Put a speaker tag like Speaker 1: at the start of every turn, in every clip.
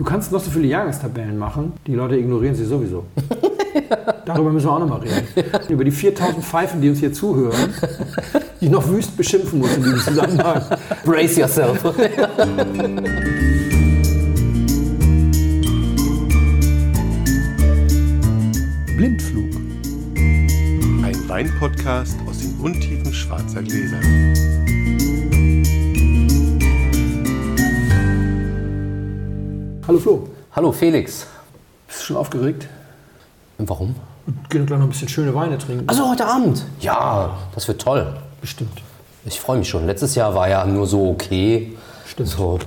Speaker 1: Du kannst noch so viele Jahrgangstabellen machen, die Leute ignorieren sie sowieso. Darüber müssen wir auch nochmal reden. Über die 4000 Pfeifen, die uns hier zuhören, die ich noch wüst beschimpfen muss in diesem Zusammenhang.
Speaker 2: Brace yourself.
Speaker 1: Blindflug.
Speaker 3: Ein Weinpodcast aus den Untiefen schwarzer Gläser.
Speaker 1: Hallo Flo,
Speaker 2: Hallo Felix.
Speaker 1: bist du schon aufgeregt?
Speaker 2: Warum?
Speaker 1: Wir gehen gleich noch ein bisschen schöne Weine trinken.
Speaker 2: Also heute Abend. Ja, das wird toll.
Speaker 1: Bestimmt.
Speaker 2: Ich freue mich schon. Letztes Jahr war ja nur so okay.
Speaker 1: Stimmt.
Speaker 2: So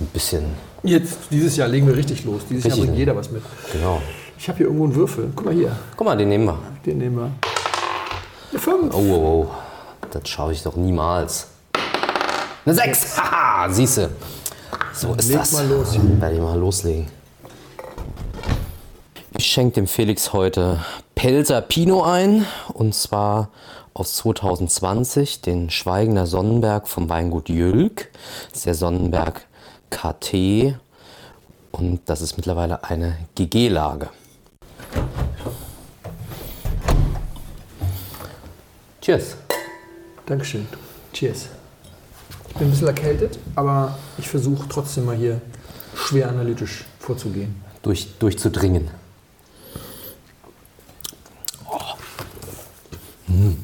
Speaker 2: ein bisschen,
Speaker 1: Jetzt, dieses Jahr legen wir richtig los. Dieses
Speaker 2: Richtig
Speaker 1: Jahr bringt jeder was mit.
Speaker 2: genau.
Speaker 1: Ich habe hier irgendwo einen Würfel. Guck mal hier,
Speaker 2: Guck mal, den nehmen wir.
Speaker 1: den nehmen wir. Eine 5.
Speaker 2: Oh, oh, oh. Das schaue ich doch niemals. Eine 6. Haha, siehste. So ist
Speaker 1: leg
Speaker 2: das.
Speaker 1: mal los.
Speaker 2: Werde ich mal loslegen. Ich schenke dem Felix heute Pelzer Pinot ein. Und zwar aus 2020, den Schweigender Sonnenberg vom Weingut Jülk. Das ist der Sonnenberg KT. Und das ist mittlerweile eine GG-Lage. Cheers.
Speaker 1: Dankeschön. Cheers. Ich bin ein bisschen erkältet, aber ich versuche trotzdem mal hier schwer analytisch vorzugehen.
Speaker 2: durch, durchzudringen. Oh. Mm.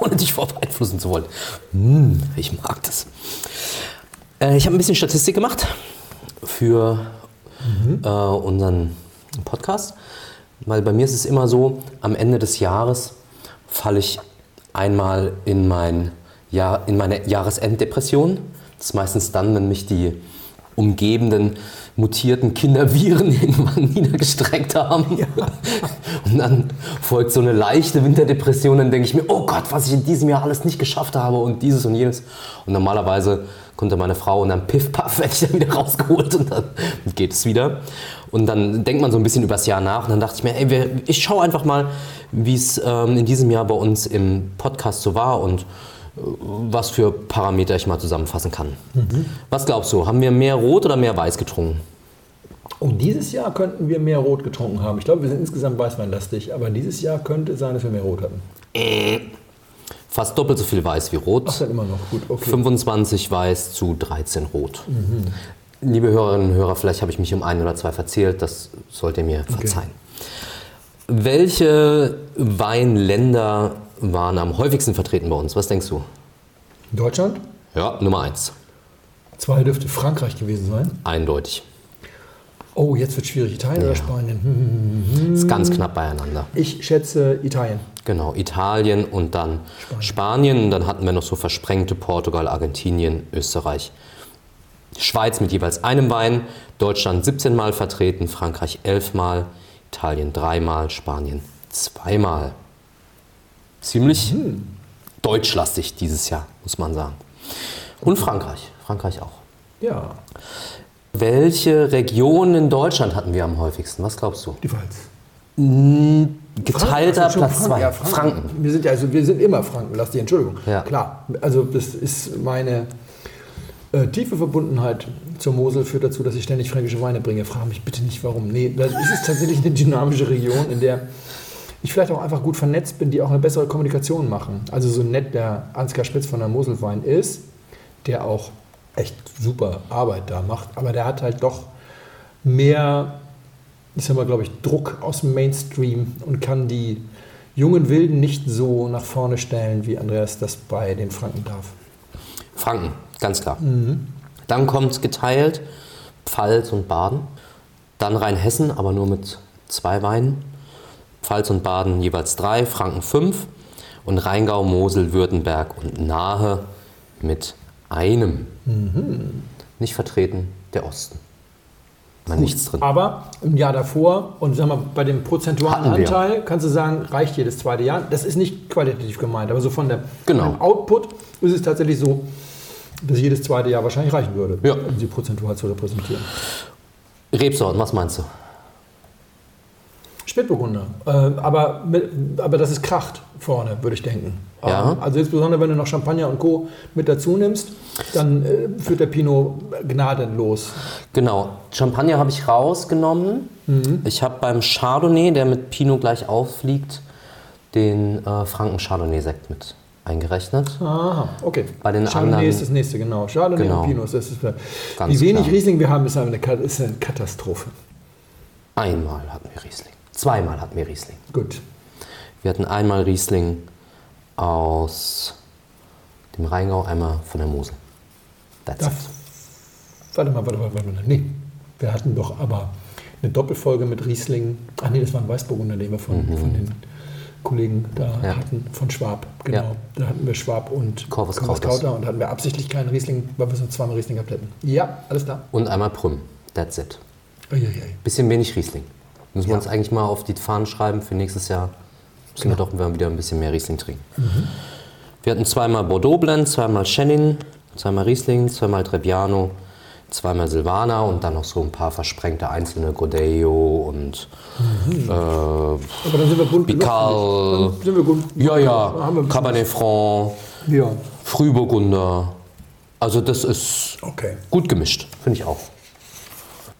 Speaker 2: Ohne dich vor beeinflussen zu wollen. Mm, ich mag das. Äh, ich habe ein bisschen Statistik gemacht für äh, unseren Podcast. Weil bei mir ist es immer so, am Ende des Jahres falle ich einmal in, mein Jahr, in meine Jahresenddepression. Das ist meistens dann, wenn mich die umgebenden mutierten Kinderviren irgendwann niedergestreckt haben. Und dann folgt so eine leichte Winterdepression. Dann denke ich mir, oh Gott, was ich in diesem Jahr alles nicht geschafft habe und dieses und jenes. Und normalerweise kommt dann meine Frau und dann piff, paff, werde ich dann wieder rausgeholt und dann geht es wieder. Und dann denkt man so ein bisschen übers Jahr nach. Und dann dachte ich mir, ey, ich schaue einfach mal, wie es ähm, in diesem Jahr bei uns im Podcast so war und was für Parameter ich mal zusammenfassen kann. Was glaubst du, haben wir mehr Rot oder mehr Weiß getrunken?
Speaker 1: Oh, dieses Jahr könnten wir mehr Rot getrunken haben. Ich glaube, wir sind insgesamt weißweinlastig, aber dieses Jahr könnte es sein, dass wir mehr Rot hatten.
Speaker 2: Fast doppelt so viel Weiß wie Rot.
Speaker 1: Ach, dann immer noch gut. Okay.
Speaker 2: 25 Weiß zu 13 Rot. Liebe Hörerinnen und Hörer, vielleicht habe ich mich um ein oder zwei verzählt, das sollt ihr mir verzeihen. Welche Weinländer waren am häufigsten vertreten bei uns? Was denkst du?
Speaker 1: Deutschland?
Speaker 2: Ja, Nummer eins.
Speaker 1: Zwei dürfte Frankreich gewesen sein.
Speaker 2: Eindeutig.
Speaker 1: Oh, jetzt wird schwierig. Italien oder Spanien? Hm.
Speaker 2: Ist ganz knapp beieinander.
Speaker 1: Ich schätze Italien.
Speaker 2: Genau, Italien und dann Spanien. Und dann hatten wir noch so versprengte Portugal, Argentinien, Österreich. Schweiz mit jeweils einem Wein, Deutschland 17 Mal vertreten, Frankreich 11 Mal, Italien dreimal, Spanien zweimal. Ziemlich deutschlastig dieses Jahr, muss man sagen. Und Frankreich, Frankreich auch.
Speaker 1: Ja,
Speaker 2: Welche Region in Deutschland hatten wir am häufigsten? Was glaubst du?
Speaker 1: die Pfalz.
Speaker 2: Geteilter
Speaker 1: schon
Speaker 2: Platz 2.
Speaker 1: Ja,
Speaker 2: Franken.
Speaker 1: Wir sind ja also wir sind immer Franken, lass die Entschuldigung.
Speaker 2: Ja.
Speaker 1: Klar. Also das ist meine äh, tiefe Verbundenheit zur Mosel führt dazu, dass ich ständig fränkische Weine bringe. Frage mich bitte nicht warum. Nee, das ist tatsächlich eine dynamische Region, in der ich vielleicht auch einfach gut vernetzt bin, die auch eine bessere Kommunikation machen. Also so nett der Ansgar Spitz von der Moselwein ist, der auch echt super Arbeit da macht, aber der hat halt doch mehr ich sag mal, glaube ich, Druck aus dem Mainstream und kann die jungen Wilden nicht so nach vorne stellen, wie Andreas das bei den Franken darf.
Speaker 2: Franken, ganz klar. Dann kommt geteilt Pfalz und Baden. Dann Rheinhessen, aber nur mit zwei Weinen. Pfalz und Baden jeweils drei, Franken fünf. Und Rheingau, Mosel, Württemberg und Nahe mit einem. Nicht vertreten, der Osten. Mal nichts drin.
Speaker 1: Aber im Jahr davor und sag mal, bei dem prozentualen. Anteil kannst du sagen, reicht jedes zweite Jahr. Das ist nicht qualitativ gemeint, aber so von der
Speaker 2: Genau.
Speaker 1: Output ist es tatsächlich so, dass jedes zweite Jahr wahrscheinlich reichen würde,
Speaker 2: Ja.
Speaker 1: um sie prozentual zu repräsentieren.
Speaker 2: Rebsorten, was meinst du?
Speaker 1: Spätburgunder. Äh, aber, mit, aber das ist Kracht vorne, würde ich denken.
Speaker 2: Ja.
Speaker 1: Ähm, also insbesondere, wenn du noch Champagner und Co. mit dazu nimmst, dann äh, führt der Pinot gnadenlos.
Speaker 2: Genau, Champagner habe ich rausgenommen. Ich habe beim Chardonnay, der mit Pinot gleich auffliegt, den äh, Franken Chardonnay-Sekt mit eingerechnet.
Speaker 1: Aha, okay.
Speaker 2: Bei den
Speaker 1: Chardonnay
Speaker 2: anderen-
Speaker 1: ist das nächste, genau. Chardonnay
Speaker 2: Genau.
Speaker 1: und Pinot. Das ist,
Speaker 2: Ganz
Speaker 1: wie wenig
Speaker 2: klar.
Speaker 1: Riesling wir haben, ist eine Katastrophe.
Speaker 2: Einmal hatten wir Riesling. Zweimal hatten wir Riesling.
Speaker 1: Gut.
Speaker 2: Wir hatten einmal Riesling aus dem Rheingau, einmal von der Mosel. That's
Speaker 1: Das,
Speaker 2: it.
Speaker 1: warte mal, warte mal, warte mal. Nee, wir hatten doch aber eine Doppelfolge mit Riesling. Ach nee, das war ein Weißburgunder, den wir von, von den Kollegen da
Speaker 2: Mhm. Ja.
Speaker 1: hatten, von Schwab. Genau.
Speaker 2: Ja.
Speaker 1: Da hatten wir Schwab und
Speaker 2: Corvus
Speaker 1: Corvus
Speaker 2: Cautus.
Speaker 1: Kauter und hatten wir absichtlich keinen Riesling, weil wir so zweimal Riesling gehabt hätten. Ja, alles klar.
Speaker 2: Und einmal Prüm. That's it.
Speaker 1: Uiuiui.
Speaker 2: Bisschen wenig Riesling. Müssen wir
Speaker 1: Ja.
Speaker 2: uns eigentlich mal auf die Fahnen schreiben für nächstes Jahr. Müssen wir doch wieder ein bisschen mehr Riesling trinken. Wir hatten zweimal Bordeaux Blend, zweimal Chenin, zweimal Riesling, zweimal Trebbiano, zweimal Silvaner und dann noch so ein paar versprengte einzelne Godello und äh,
Speaker 1: Aber dann sind wir bunt
Speaker 2: Bical.
Speaker 1: sind wir gut.
Speaker 2: ja,
Speaker 1: wir
Speaker 2: ja,
Speaker 1: bisschen
Speaker 2: Cabernet Franc.
Speaker 1: Ja,
Speaker 2: Frühburgunder. Also das ist
Speaker 1: okay.
Speaker 2: gut gemischt, finde ich auch.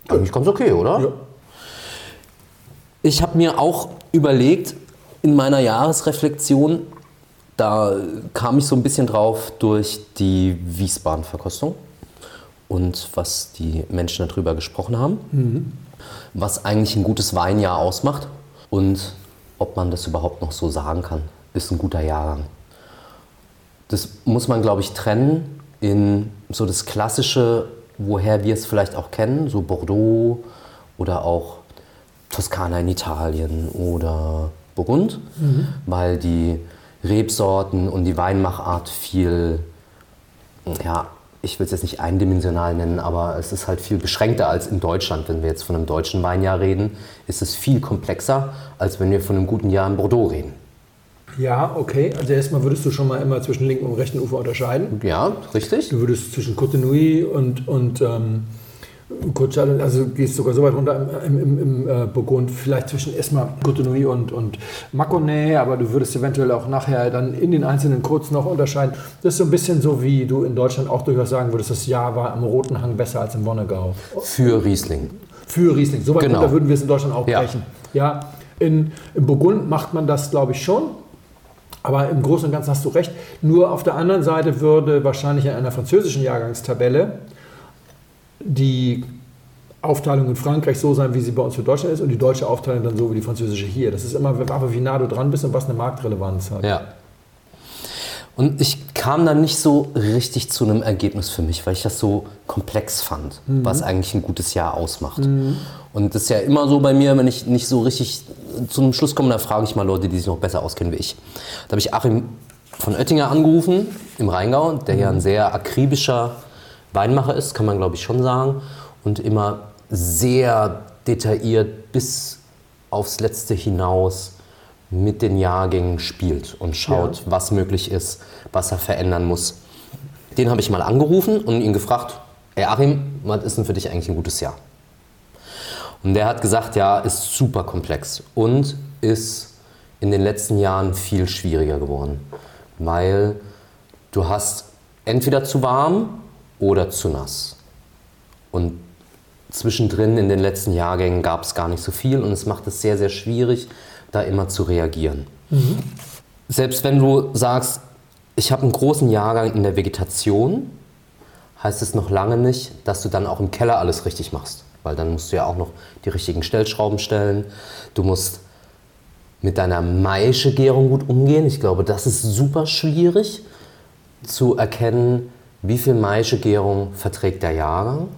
Speaker 2: Eigentlich ganz okay, oder?
Speaker 1: Ja.
Speaker 2: Ich habe mir auch überlegt, in meiner Jahresreflexion, da kam ich so ein bisschen drauf durch die Wiesbaden-Verkostung und was die Menschen darüber gesprochen haben, was eigentlich ein gutes Weinjahr ausmacht und ob man das überhaupt noch so sagen kann, ist ein guter Jahrgang. Das muss man, glaube ich, trennen in so das Klassische, woher wir es vielleicht auch kennen, so Bordeaux oder auch Toskana in Italien oder Burgund, weil die Rebsorten und die Weinmachart viel, ja, ich will es jetzt nicht eindimensional nennen, aber es ist halt viel beschränkter als in Deutschland. Wenn wir jetzt von einem deutschen Weinjahr reden, ist es viel komplexer, als wenn wir von einem guten Jahr in Bordeaux reden.
Speaker 1: Ja, okay. Also erstmal würdest du schon mal immer zwischen linken und rechten Ufer unterscheiden.
Speaker 2: Ja, richtig?
Speaker 1: Du würdest zwischen Côte Nui und, und ähm, Chardonnay, also du gehst sogar so weit runter im, im, im äh, Burgund, vielleicht zwischen erstmal Côte Nui und, und Mâconnais, aber du würdest eventuell auch nachher dann in den einzelnen Codes noch unterscheiden. Das ist so ein bisschen so, wie du in Deutschland auch durchaus sagen würdest, das Jahr war am Roten Hang besser als im Wonnegau.
Speaker 2: Für Riesling.
Speaker 1: Für Riesling. So weit
Speaker 2: Genau.
Speaker 1: runter würden wir es in Deutschland auch
Speaker 2: Ja.
Speaker 1: brechen. Ja, in, Im Burgund macht man das, glaube ich, schon. Aber im Großen und Ganzen hast du recht. Nur auf der anderen Seite würde wahrscheinlich in einer französischen Jahrgangstabelle die Aufteilung in Frankreich so sein, wie sie bei uns für Deutschland ist und die deutsche Aufteilung dann so wie die französische hier. Das ist immer, wie nah du dran bist und was eine Marktrelevanz hat.
Speaker 2: Ja. Und ich kam dann nicht so richtig zu einem Ergebnis für mich, weil ich das so komplex fand, was eigentlich ein gutes Jahr ausmacht. Und das ist ja immer so bei mir, wenn ich nicht so richtig zu einem Schluss komme, dann frage ich mal Leute, die sich noch besser auskennen wie ich. Da habe ich Achim von Oettinger angerufen, im Rheingau, der ja ein sehr akribischer Weinmacher ist, kann man glaube ich schon sagen. Und immer sehr detailliert bis aufs Letzte hinaus mit den Jahrgängen spielt und schaut, was möglich ist, was er verändern muss. Den habe ich mal angerufen und ihn gefragt, ey Achim, was ist denn für dich eigentlich ein gutes Jahr? Und der hat gesagt, ja, ist super komplex und ist in den letzten Jahren viel schwieriger geworden, weil du hast entweder zu warm oder zu nass. Und zwischendrin in den letzten Jahrgängen gab es gar nicht so viel und es macht es sehr, sehr schwierig, da immer zu reagieren. Selbst wenn du sagst, ich habe einen großen Jahrgang in der Vegetation, heißt es noch lange nicht, dass du dann auch im Keller alles richtig machst. Weil dann musst du ja auch noch die richtigen Stellschrauben stellen. Du musst mit deiner Maischegärung gut umgehen. Ich glaube, das ist super schwierig zu erkennen, wie viel Maischegärung verträgt der Jahrgang.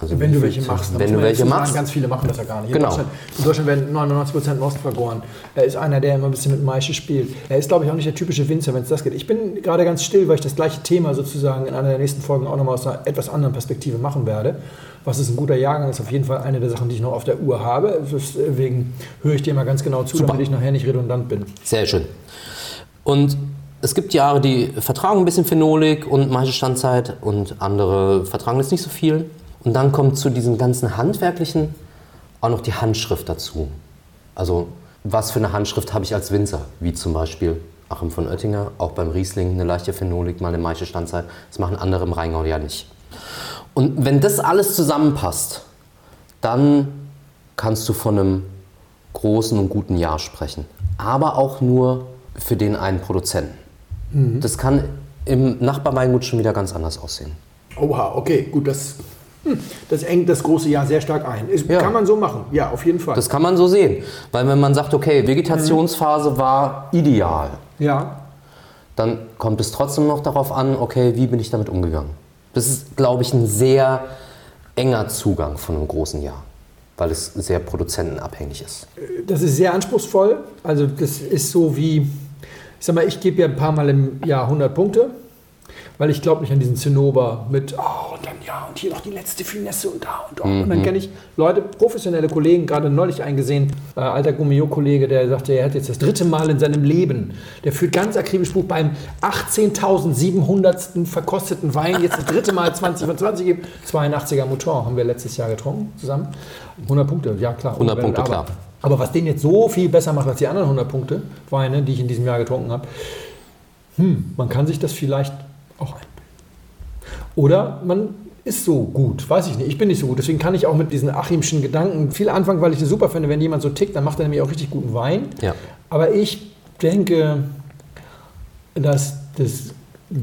Speaker 2: Also
Speaker 1: Wenn du welche machst.
Speaker 2: Wenn du welche
Speaker 1: dazu sagen,
Speaker 2: machst.
Speaker 1: Ganz viele machen das ja gar nicht.
Speaker 2: Genau.
Speaker 1: In, Deutschland, in Deutschland werden 99% Most vergoren. Er ist einer, der immer ein bisschen mit Maische spielt. Er ist, glaube ich, auch nicht der typische Winzer, wenn es das geht. Ich bin gerade ganz still, weil ich das gleiche Thema sozusagen in einer der nächsten Folgen auch nochmal aus einer etwas anderen Perspektive machen werde. Was ist ein guter Jahrgang, ist auf jeden Fall eine der Sachen, die ich noch auf der Uhr habe. Deswegen höre ich dir mal ganz genau zu,
Speaker 2: Super.
Speaker 1: damit ich nachher nicht redundant bin.
Speaker 2: Sehr schön. Und es gibt Jahre, die vertragen ein bisschen Phenolik und manche Standzeit und andere vertragen das nicht so viel. Und dann kommt zu diesem ganzen Handwerklichen auch noch die Handschrift dazu. Also was für eine Handschrift habe ich als Winzer? Wie zum Beispiel Achim von Oettinger, auch beim Riesling eine leichte Phenolik, mal eine Maische Standzeit. Das machen andere im Rheingau ja nicht. Und wenn das alles zusammenpasst, dann kannst du von einem großen und guten Jahr sprechen. Aber auch nur für den einen Produzenten. Das kann im Nachbarweingut schon wieder ganz anders aussehen.
Speaker 1: Oha, okay, gut, das, hm, das engt das große Jahr sehr stark ein. Ist,
Speaker 2: Ja.
Speaker 1: Kann man so machen, ja, auf jeden Fall.
Speaker 2: Das kann man so sehen. Weil wenn man sagt, okay, Vegetationsphase war ideal,
Speaker 1: ja,
Speaker 2: dann kommt es trotzdem noch darauf an, okay, wie bin ich damit umgegangen. Das ist, glaube ich, ein sehr enger Zugang von einem großen Jahr, weil es sehr produzentenabhängig ist.
Speaker 1: das ist sehr anspruchsvoll. Also das ist so wie, ich sag mal, ich gebe ja ein paar Mal im Jahr 100 Punkte, weil ich glaube nicht an diesen Zinnober mit, oh, und dann ja, und hier noch die letzte Finesse und da und, oh. und dann kenne ich Leute, professionelle Kollegen, gerade neulich eingesehen, äh, alter Gummio-Kollege, der sagte, er hat jetzt das dritte Mal in seinem Leben, der führt ganz akribisch Buch beim 18.700. verkosteten Wein, jetzt das dritte Mal 20 von 20 gibt, 82er Mouton, haben wir letztes Jahr getrunken zusammen. 100 Punkte, ja klar.
Speaker 2: 100
Speaker 1: Wenn-
Speaker 2: Punkte, klar.
Speaker 1: Aber was den jetzt so viel besser macht als die anderen 100 Punkte Weine, die ich in diesem Jahr getrunken habe, hm, man kann sich das vielleicht auch einbilden. Oder man ist so gut, weiß ich nicht. Ich bin nicht so gut, deswegen kann ich auch mit diesen Achimschen Gedanken viel anfangen, weil ich es super finde, wenn jemand so tickt, dann macht er nämlich auch richtig guten Wein.
Speaker 2: Ja.
Speaker 1: Aber ich denke, dass das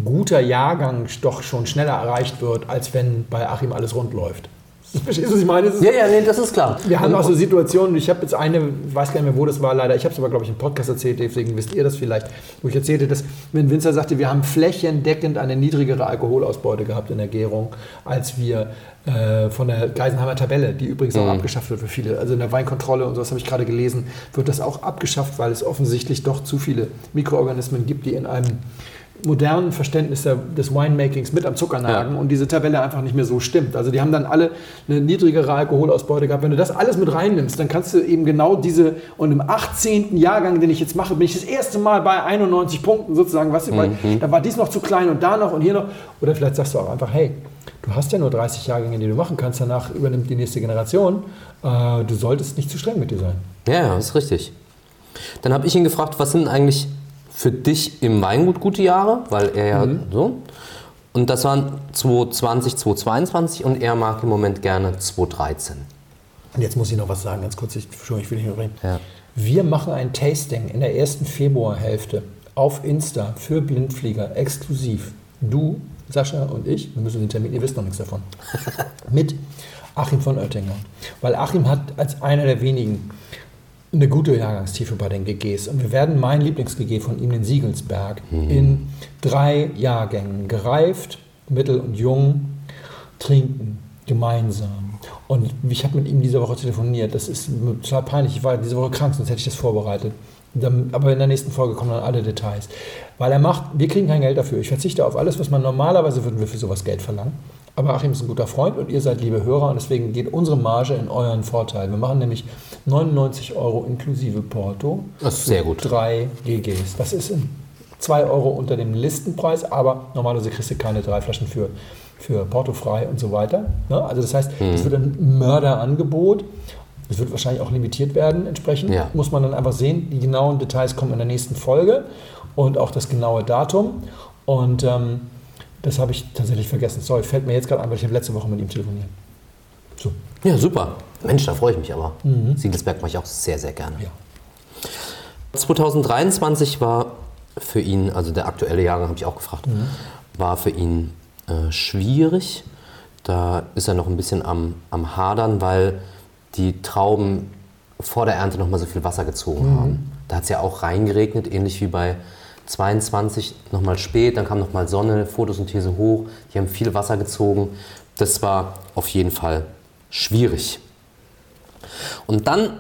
Speaker 1: guter Jahrgang doch schon schneller erreicht wird, als wenn bei Achim alles rund läuft. Verstehst du, was ich meine?
Speaker 2: Ja, ja, nee, das ist klar.
Speaker 1: wir haben auch so Situationen, ich habe jetzt eine, ich weiß gar nicht mehr, wo das war leider, ich habe es aber, glaube ich, im Podcast erzählt, deswegen wisst ihr das vielleicht, wo ich erzählte, dass, wenn Winzer sagte, wir haben flächendeckend eine niedrigere Alkoholausbeute gehabt in der Gärung, als wir äh, von der Geisenheimer Tabelle, die übrigens auch abgeschafft wird für viele, also in der Weinkontrolle und sowas habe ich gerade gelesen, wird das auch abgeschafft, weil es offensichtlich doch zu viele Mikroorganismen gibt, die in einem modernen Verständnis des Winemakings mit am Zucker nagen und diese Tabelle einfach nicht mehr so stimmt. Also die haben dann alle eine niedrigere Alkoholausbeute gehabt. Wenn du das alles mit reinnimmst, dann kannst du eben genau diese, und im 18. Jahrgang, den ich jetzt mache, bin ich das erste Mal bei 91 Punkten sozusagen, was weil, da war dies noch zu klein und da noch und hier noch. Oder vielleicht sagst du auch einfach, hey, du hast ja nur 30 Jahrgänge, die du machen kannst, danach übernimmt die nächste Generation. Äh, du solltest nicht zu streng mit dir sein.
Speaker 2: Ja, ja, das ist richtig. Dann habe ich ihn gefragt, was sind eigentlich für dich im Weingut gute Jahre? Weil er ja so. Und das waren 2020, 2022 und er mag im Moment gerne 2013.
Speaker 1: Und jetzt muss ich noch was sagen, ganz kurz, ich, Entschuldigung, ich will nicht überreden.
Speaker 2: Ja.
Speaker 1: Wir machen ein Tasting in der ersten Februarhälfte auf Insta für Blindflieger exklusiv. Du, Sascha und ich, wir müssen den Termin, ihr wisst noch nichts davon, mit Achim von Oettinger. Weil Achim hat als einer der wenigen eine gute Jahrgangstiefe bei den GGs. Und wir werden mein Lieblings-GG von ihm, den Siegelsberg, in drei Jahrgängen gereift, mittel und jung, trinken, gemeinsam. Und ich habe mit ihm diese Woche telefoniert. Das ist total peinlich. Ich war diese Woche krank, sonst hätte ich das vorbereitet. Dann- Aber in der nächsten Folge kommen dann alle Details. Weil er macht, wir kriegen kein Geld dafür. Ich verzichte auf alles, was man normalerweise würden wir für sowas Geld verlangen. Aber Achim ist ein guter Freund und ihr seid liebe Hörer und deswegen geht unsere Marge in euren Vorteil. Wir machen nämlich 99 Euro inklusive Porto.
Speaker 2: Das ist sehr gut.
Speaker 1: Drei GGs. Das ist in 2 Euro unter dem Listenpreis, aber normalerweise kriegst du keine drei Flaschen für, für Porto frei und so weiter. Ne? Also das heißt, es wird ein Mörderangebot. Es wird wahrscheinlich auch limitiert werden entsprechend.
Speaker 2: Ja.
Speaker 1: Muss man dann einfach sehen. Die genauen Details kommen in der nächsten Folge und auch das genaue Datum. Und ähm, das habe ich tatsächlich vergessen. Sorry, fällt mir jetzt gerade ein, weil ich habe letzte Woche mit ihm telefoniert. So.
Speaker 2: Ja, super. Mensch, da freue ich mich aber. Siegelsberg mache ich auch sehr, sehr gerne.
Speaker 1: Ja.
Speaker 2: 2023 war für ihn, also der aktuelle Jahrgang habe ich auch gefragt, war für ihn äh, schwierig. Da ist er noch ein bisschen am, am Hadern, weil die Trauben vor der Ernte noch mal so viel Wasser gezogen haben. Da hat es ja auch reingeregnet, ähnlich wie bei 22 noch mal spät, dann kam noch mal Sonne, Photosynthese hoch, die haben viel Wasser gezogen. Das war auf jeden Fall schwierig. Und dann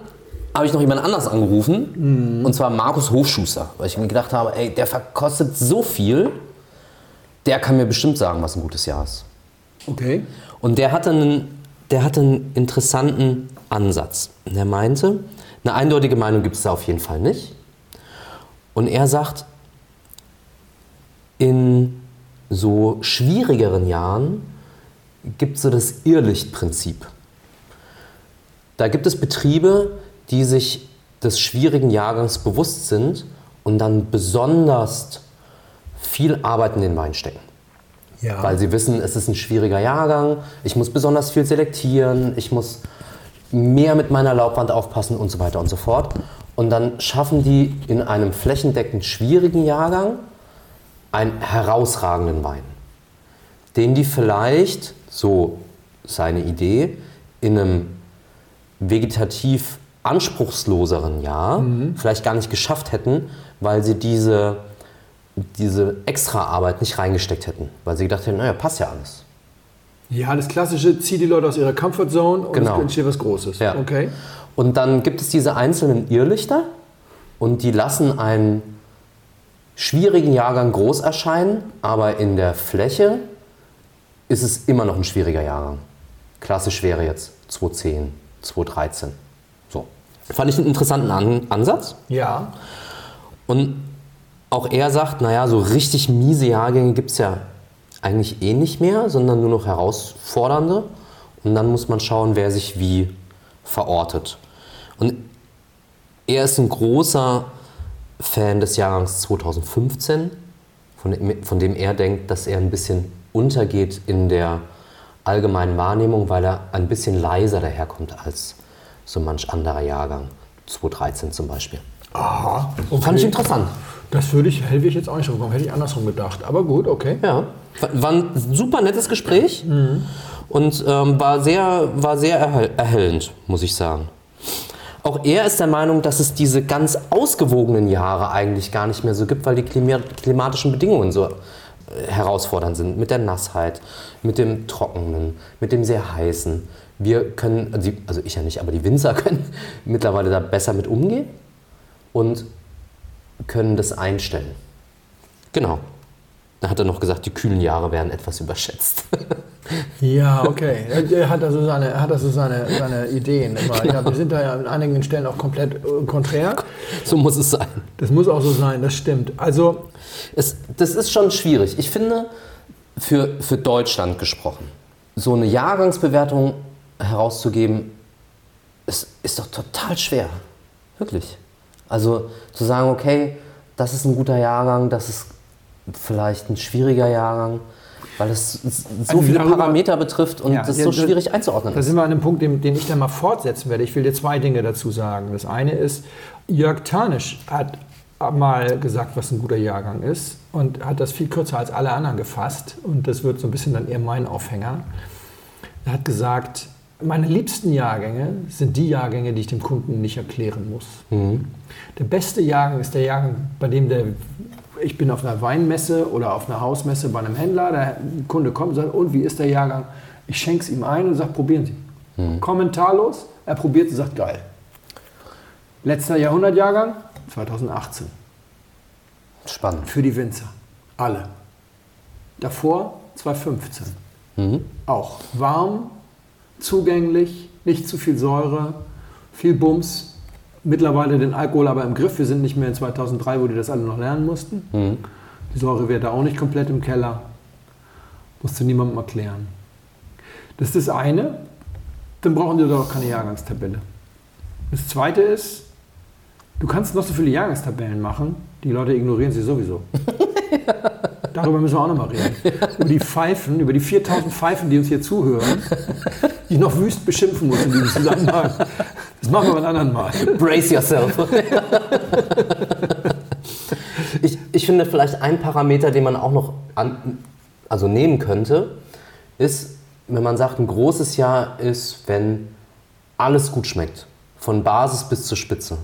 Speaker 2: habe ich noch jemand anders angerufen, und zwar Markus Hofschuster, weil ich mir gedacht habe, ey, der verkostet so viel, der kann mir bestimmt sagen, was ein gutes Jahr ist.
Speaker 1: Okay.
Speaker 2: Und der hatte einen, der hatte einen interessanten Ansatz. Und er meinte, eine eindeutige Meinung gibt es da auf jeden Fall nicht. Und er sagt, in so schwierigeren Jahren gibt es so das Irrlichtprinzip. Da gibt es Betriebe, die sich des schwierigen Jahrgangs bewusst sind und dann besonders viel Arbeit in den Wein stecken.
Speaker 1: Ja.
Speaker 2: Weil sie wissen, es ist ein schwieriger Jahrgang, ich muss besonders viel selektieren, ich muss mehr mit meiner Laubwand aufpassen und so weiter und so fort. Und dann schaffen die in einem flächendeckend schwierigen Jahrgang einen herausragenden Wein, den die vielleicht, so seine Idee, in einem vegetativ anspruchsloseren Jahr vielleicht gar nicht geschafft hätten, weil sie diese, diese Extraarbeit nicht reingesteckt hätten. Weil sie gedacht hätten, naja, passt ja alles.
Speaker 1: Ja, das klassische, zieh die Leute aus ihrer Comfortzone und
Speaker 2: Genau.
Speaker 1: es entsteht was Großes.
Speaker 2: Ja.
Speaker 1: Okay.
Speaker 2: Und dann gibt es diese einzelnen Irrlichter und die lassen einen schwierigen Jahrgang groß erscheinen, aber in der Fläche ist es immer noch ein schwieriger Jahrgang. Klassisch wäre jetzt 2010, 2013. So. Fand ich einen interessanten An Ansatz.
Speaker 1: Ja.
Speaker 2: Und auch er sagt, naja, so richtig miese Jahrgänge gibt es ja eigentlich eh nicht mehr, sondern nur noch herausfordernde. Und dann muss man schauen, wer sich wie verortet. Und er ist ein großer Fan des Jahrgangs 2015, von dem, von dem er denkt, dass er ein bisschen untergeht in der allgemeinen Wahrnehmung, weil er ein bisschen leiser daherkommt als so manch anderer Jahrgang. 2013 zum Beispiel.
Speaker 1: Aha. Okay.
Speaker 2: Fand ich interessant.
Speaker 1: Das würde ich, hätte ich jetzt auch nicht drauf gekommen, hätte ich andersrum gedacht. Aber gut, okay.
Speaker 2: Ja, war ein super nettes Gespräch und ähm, war sehr, war sehr erhell erhellend, muss ich sagen. Auch er ist der Meinung, dass es diese ganz ausgewogenen Jahre eigentlich gar nicht mehr so gibt, weil die klima klimatischen Bedingungen so äh, herausfordernd sind. Mit der Nassheit, mit dem Trockenen, mit dem sehr heißen. Wir können, also ich ja nicht, aber die Winzer können mittlerweile da besser mit umgehen und können das einstellen. Genau. Da hat er noch gesagt, die kühlen Jahre werden etwas überschätzt.
Speaker 1: Ja, okay. Er- hat also seine, er hat also seine, seine Ideen immer. Ja, wir sind da ja an einigen Stellen auch komplett äh, konträr.
Speaker 2: so muss es sein.
Speaker 1: Das muss auch so sein, das stimmt. Also,
Speaker 2: Es, das ist schon schwierig. Ich finde, für, für Deutschland gesprochen, so eine Jahrgangsbewertung herauszugeben, ist, ist doch total schwer. Wirklich. Also zu sagen, okay, das ist ein guter Jahrgang, das ist vielleicht ein schwieriger Jahrgang, weil es so
Speaker 1: Also
Speaker 2: viele
Speaker 1: darüber-
Speaker 2: Parameter betrifft und
Speaker 1: Ja,
Speaker 2: das
Speaker 1: ja,
Speaker 2: so schwierig einzuordnen
Speaker 1: Da
Speaker 2: ist.
Speaker 1: sind wir an einem Punkt, den, den ich dann mal fortsetzen werde. Ich will dir zwei Dinge dazu sagen. Das eine ist, Jörg Tarnisch hat mal gesagt, was ein guter Jahrgang ist und hat das viel kürzer als alle anderen gefasst. Und das wird so ein bisschen dann eher mein Aufhänger. Er hat gesagt, meine liebsten Jahrgänge sind die Jahrgänge, die ich dem Kunden nicht erklären muss. Der beste Jahrgang ist der Jahrgang, bei dem der, ich bin auf einer Weinmesse oder auf einer Hausmesse bei einem Händler, der Kunde kommt und sagt, und wie ist der Jahrgang? Ich schenke es ihm ein und sage, probieren Sie. Kommentarlos, er probiert und sagt, geil. Letzter Jahrhundertjahrgang, 2018.
Speaker 2: Spannend.
Speaker 1: Für die Winzer. Alle. Davor 2015. Auch warm, zugänglich, nicht zu viel Säure, viel Bums. Mittlerweile den Alkohol aber im Griff. Wir sind nicht mehr in 2003, wo die das alle noch lernen mussten. Die Säurewerte auch nicht komplett im Keller. Musste niemandem erklären. Das ist das eine. Dann brauchen die doch keine Jahrgangstabelle. Das zweite ist, du kannst noch so viele Jahrgangstabellen machen, die Leute ignorieren sie sowieso. Darüber müssen wir auch nochmal reden. Über die Pfeifen, über die 4000 Pfeifen, die uns hier zuhören, die ich noch wüst beschimpfen muss in diesem Zusammenhang. Das machen wir ein anderen Mal.
Speaker 2: Brace yourself. ich, ich finde vielleicht ein Parameter, den man auch noch an, also nehmen könnte, ist, wenn man sagt, ein großes Jahr ist, wenn alles gut schmeckt. Von Basis bis zur Spitze.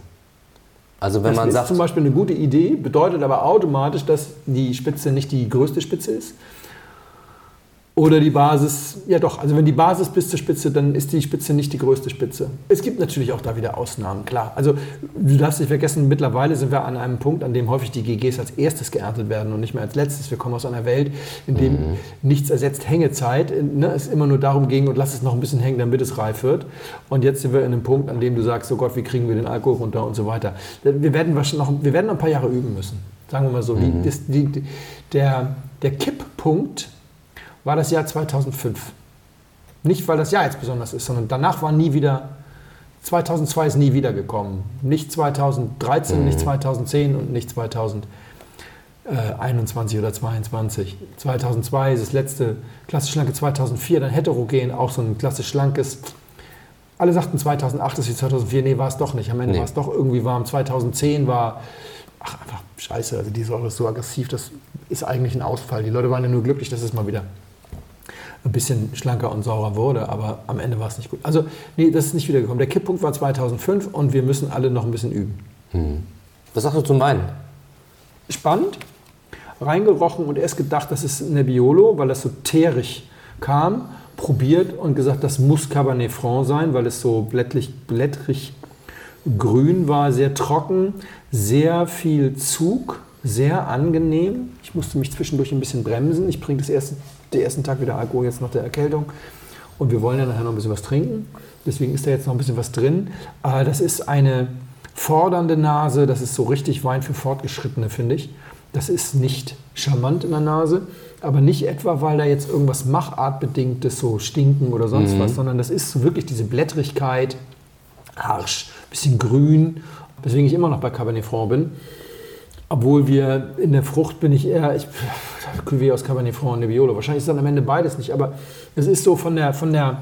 Speaker 2: Also wenn
Speaker 1: Das
Speaker 2: man
Speaker 1: ist
Speaker 2: sagt,
Speaker 1: zum Beispiel eine gute Idee, bedeutet aber automatisch, dass die Spitze nicht die größte Spitze ist. Oder die Basis, ja doch, also wenn die Basis bis zur Spitze, dann ist die Spitze nicht die größte Spitze. Es gibt natürlich auch da wieder Ausnahmen, klar. Also du darfst nicht vergessen, mittlerweile sind wir an einem Punkt, an dem häufig die GGs als erstes geerntet werden und nicht mehr als letztes. Wir kommen aus einer Welt, in dem nichts ersetzt Hängezeit. Ne? Es immer nur darum ging, und lass es noch ein bisschen hängen, damit es reif wird. Und jetzt sind wir in einem Punkt, an dem du sagst, oh Gott, wie kriegen wir den Alkohol runter und so weiter. Wir werden, wahrscheinlich noch, wir werden noch ein paar Jahre üben müssen. Sagen wir mal so. Die, das, die, der, der Kipppunkt war das Jahr 2005. Nicht, weil das Jahr jetzt besonders ist, sondern danach war nie wieder 2002 ist nie wiedergekommen. Nicht 2013, nicht 2010 und nicht 2021 oder 22. 2002 ist das letzte klassisch schlanke, 2004 dann heterogen, auch so ein klassisch schlankes. Alle sagten 2008 ist wie 2004, nee, war es doch nicht. Am Ende
Speaker 2: Nee.
Speaker 1: war es doch irgendwie warm. 2010 war, ach, einfach scheiße, also die Säure ist so aggressiv, das ist eigentlich ein Ausfall. Die Leute waren ja nur glücklich, dass es mal wieder ein bisschen schlanker und saurer wurde, aber am Ende war es nicht gut. Also, nee, das ist nicht wiedergekommen. Der Kipppunkt war 2005 und wir müssen alle noch ein bisschen üben.
Speaker 2: Was sagst du zum Wein?
Speaker 1: Spannend, reingerochen und erst gedacht, das ist Nebbiolo, weil das so teerig kam, probiert und gesagt, das muss Cabernet Franc sein, weil es so blättrig, blättrig grün war, sehr trocken, sehr viel Zug, sehr angenehm. Ich musste mich zwischendurch ein bisschen bremsen. Ich bringe das erste, den ersten Tag wieder Alkohol jetzt nach der Erkältung. Und wir wollen ja nachher noch ein bisschen was trinken. Deswegen ist da jetzt noch ein bisschen was drin. Aber das ist eine fordernde Nase. Das ist so richtig Wein für Fortgeschrittene, finde ich. Das ist nicht charmant in der Nase, aber nicht etwa, weil da jetzt irgendwas Machartbedingtes, so Stinken oder sonst was, sondern das ist wirklich diese Blättrigkeit, harsch, bisschen grün, weswegen ich immer noch bei Cabernet Franc bin. Obwohl wir in der Frucht bin ich eher, ich, Cuvée aus Cabernet Franc und Nebbiolo. Wahrscheinlich ist dann am Ende beides nicht, aber es ist so von der, von der,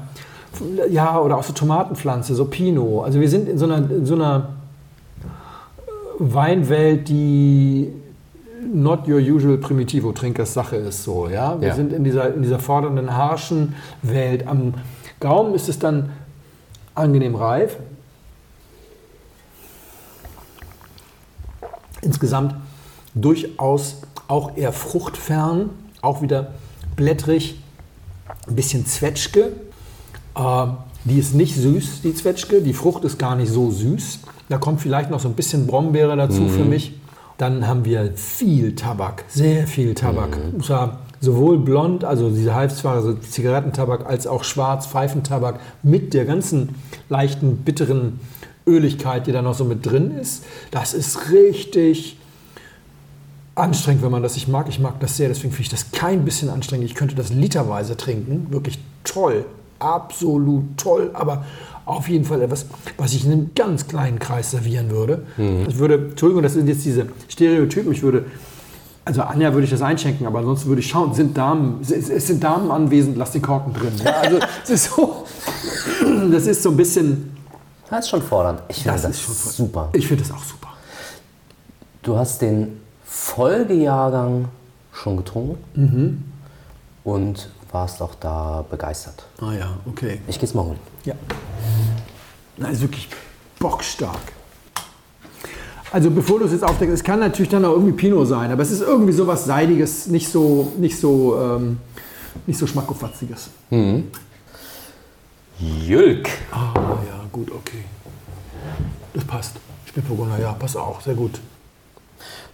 Speaker 1: von der ja, oder auch so Tomatenpflanze, so Pinot. Also wir sind in so einer, in so einer Weinwelt, die not your usual Primitivo Trinkers Sache ist so, ja. Wir
Speaker 2: Ja.
Speaker 1: sind in dieser, in dieser fordernden, harschen Welt. Am Gaumen ist es dann angenehm reif. Insgesamt durchaus auch eher fruchtfern, auch wieder blättrig, ein bisschen Zwetschge. Äh, die ist nicht süß, die Zwetschge. Die Frucht ist gar nicht so süß. Da kommt vielleicht noch so ein bisschen Brombeere dazu für mich. Dann haben wir viel Tabak, sehr viel Tabak. Und zwar sowohl blond, also diese Halbzware, also Zigarettentabak, als auch schwarz, Pfeifentabak mit der ganzen leichten, bitteren Öligkeit, die da noch so mit drin ist. Das ist richtig anstrengend, wenn man das nicht mag. Ich mag das sehr, deswegen finde ich das kein bisschen anstrengend. Ich könnte das literweise trinken. Wirklich toll. Absolut toll. Aber auf jeden Fall etwas, was ich in einem ganz kleinen Kreis servieren würde. Ich würde, Entschuldigung, das sind jetzt diese Stereotypen. Ich würde, also Anja würde ich das einschenken, aber ansonsten würde ich schauen, sind Damen, es, sind Damen anwesend, lass den Korken drin. Ja, also es ist so, das ist so ein bisschen,
Speaker 2: Das ist schon fordernd. Ich finde
Speaker 1: Das
Speaker 2: das,
Speaker 1: ist
Speaker 2: super.
Speaker 1: ich finde das auch super.
Speaker 2: Du hast den Folgejahrgang schon getrunken
Speaker 1: Mhm.
Speaker 2: und warst auch da begeistert.
Speaker 1: Ah ja, okay.
Speaker 2: Ich gehe es mal holen.
Speaker 1: Ja. Na, ist wirklich bockstark. Also bevor du es jetzt aufdeckst, es kann natürlich dann auch irgendwie Pinot sein, aber es ist irgendwie sowas Seidiges, nicht so, nicht so, ähm, nicht so schmackofatziges.
Speaker 2: Jülk.
Speaker 1: Ah, ja, gut, okay. Das passt. Spätburgunder, ja, passt auch, sehr gut.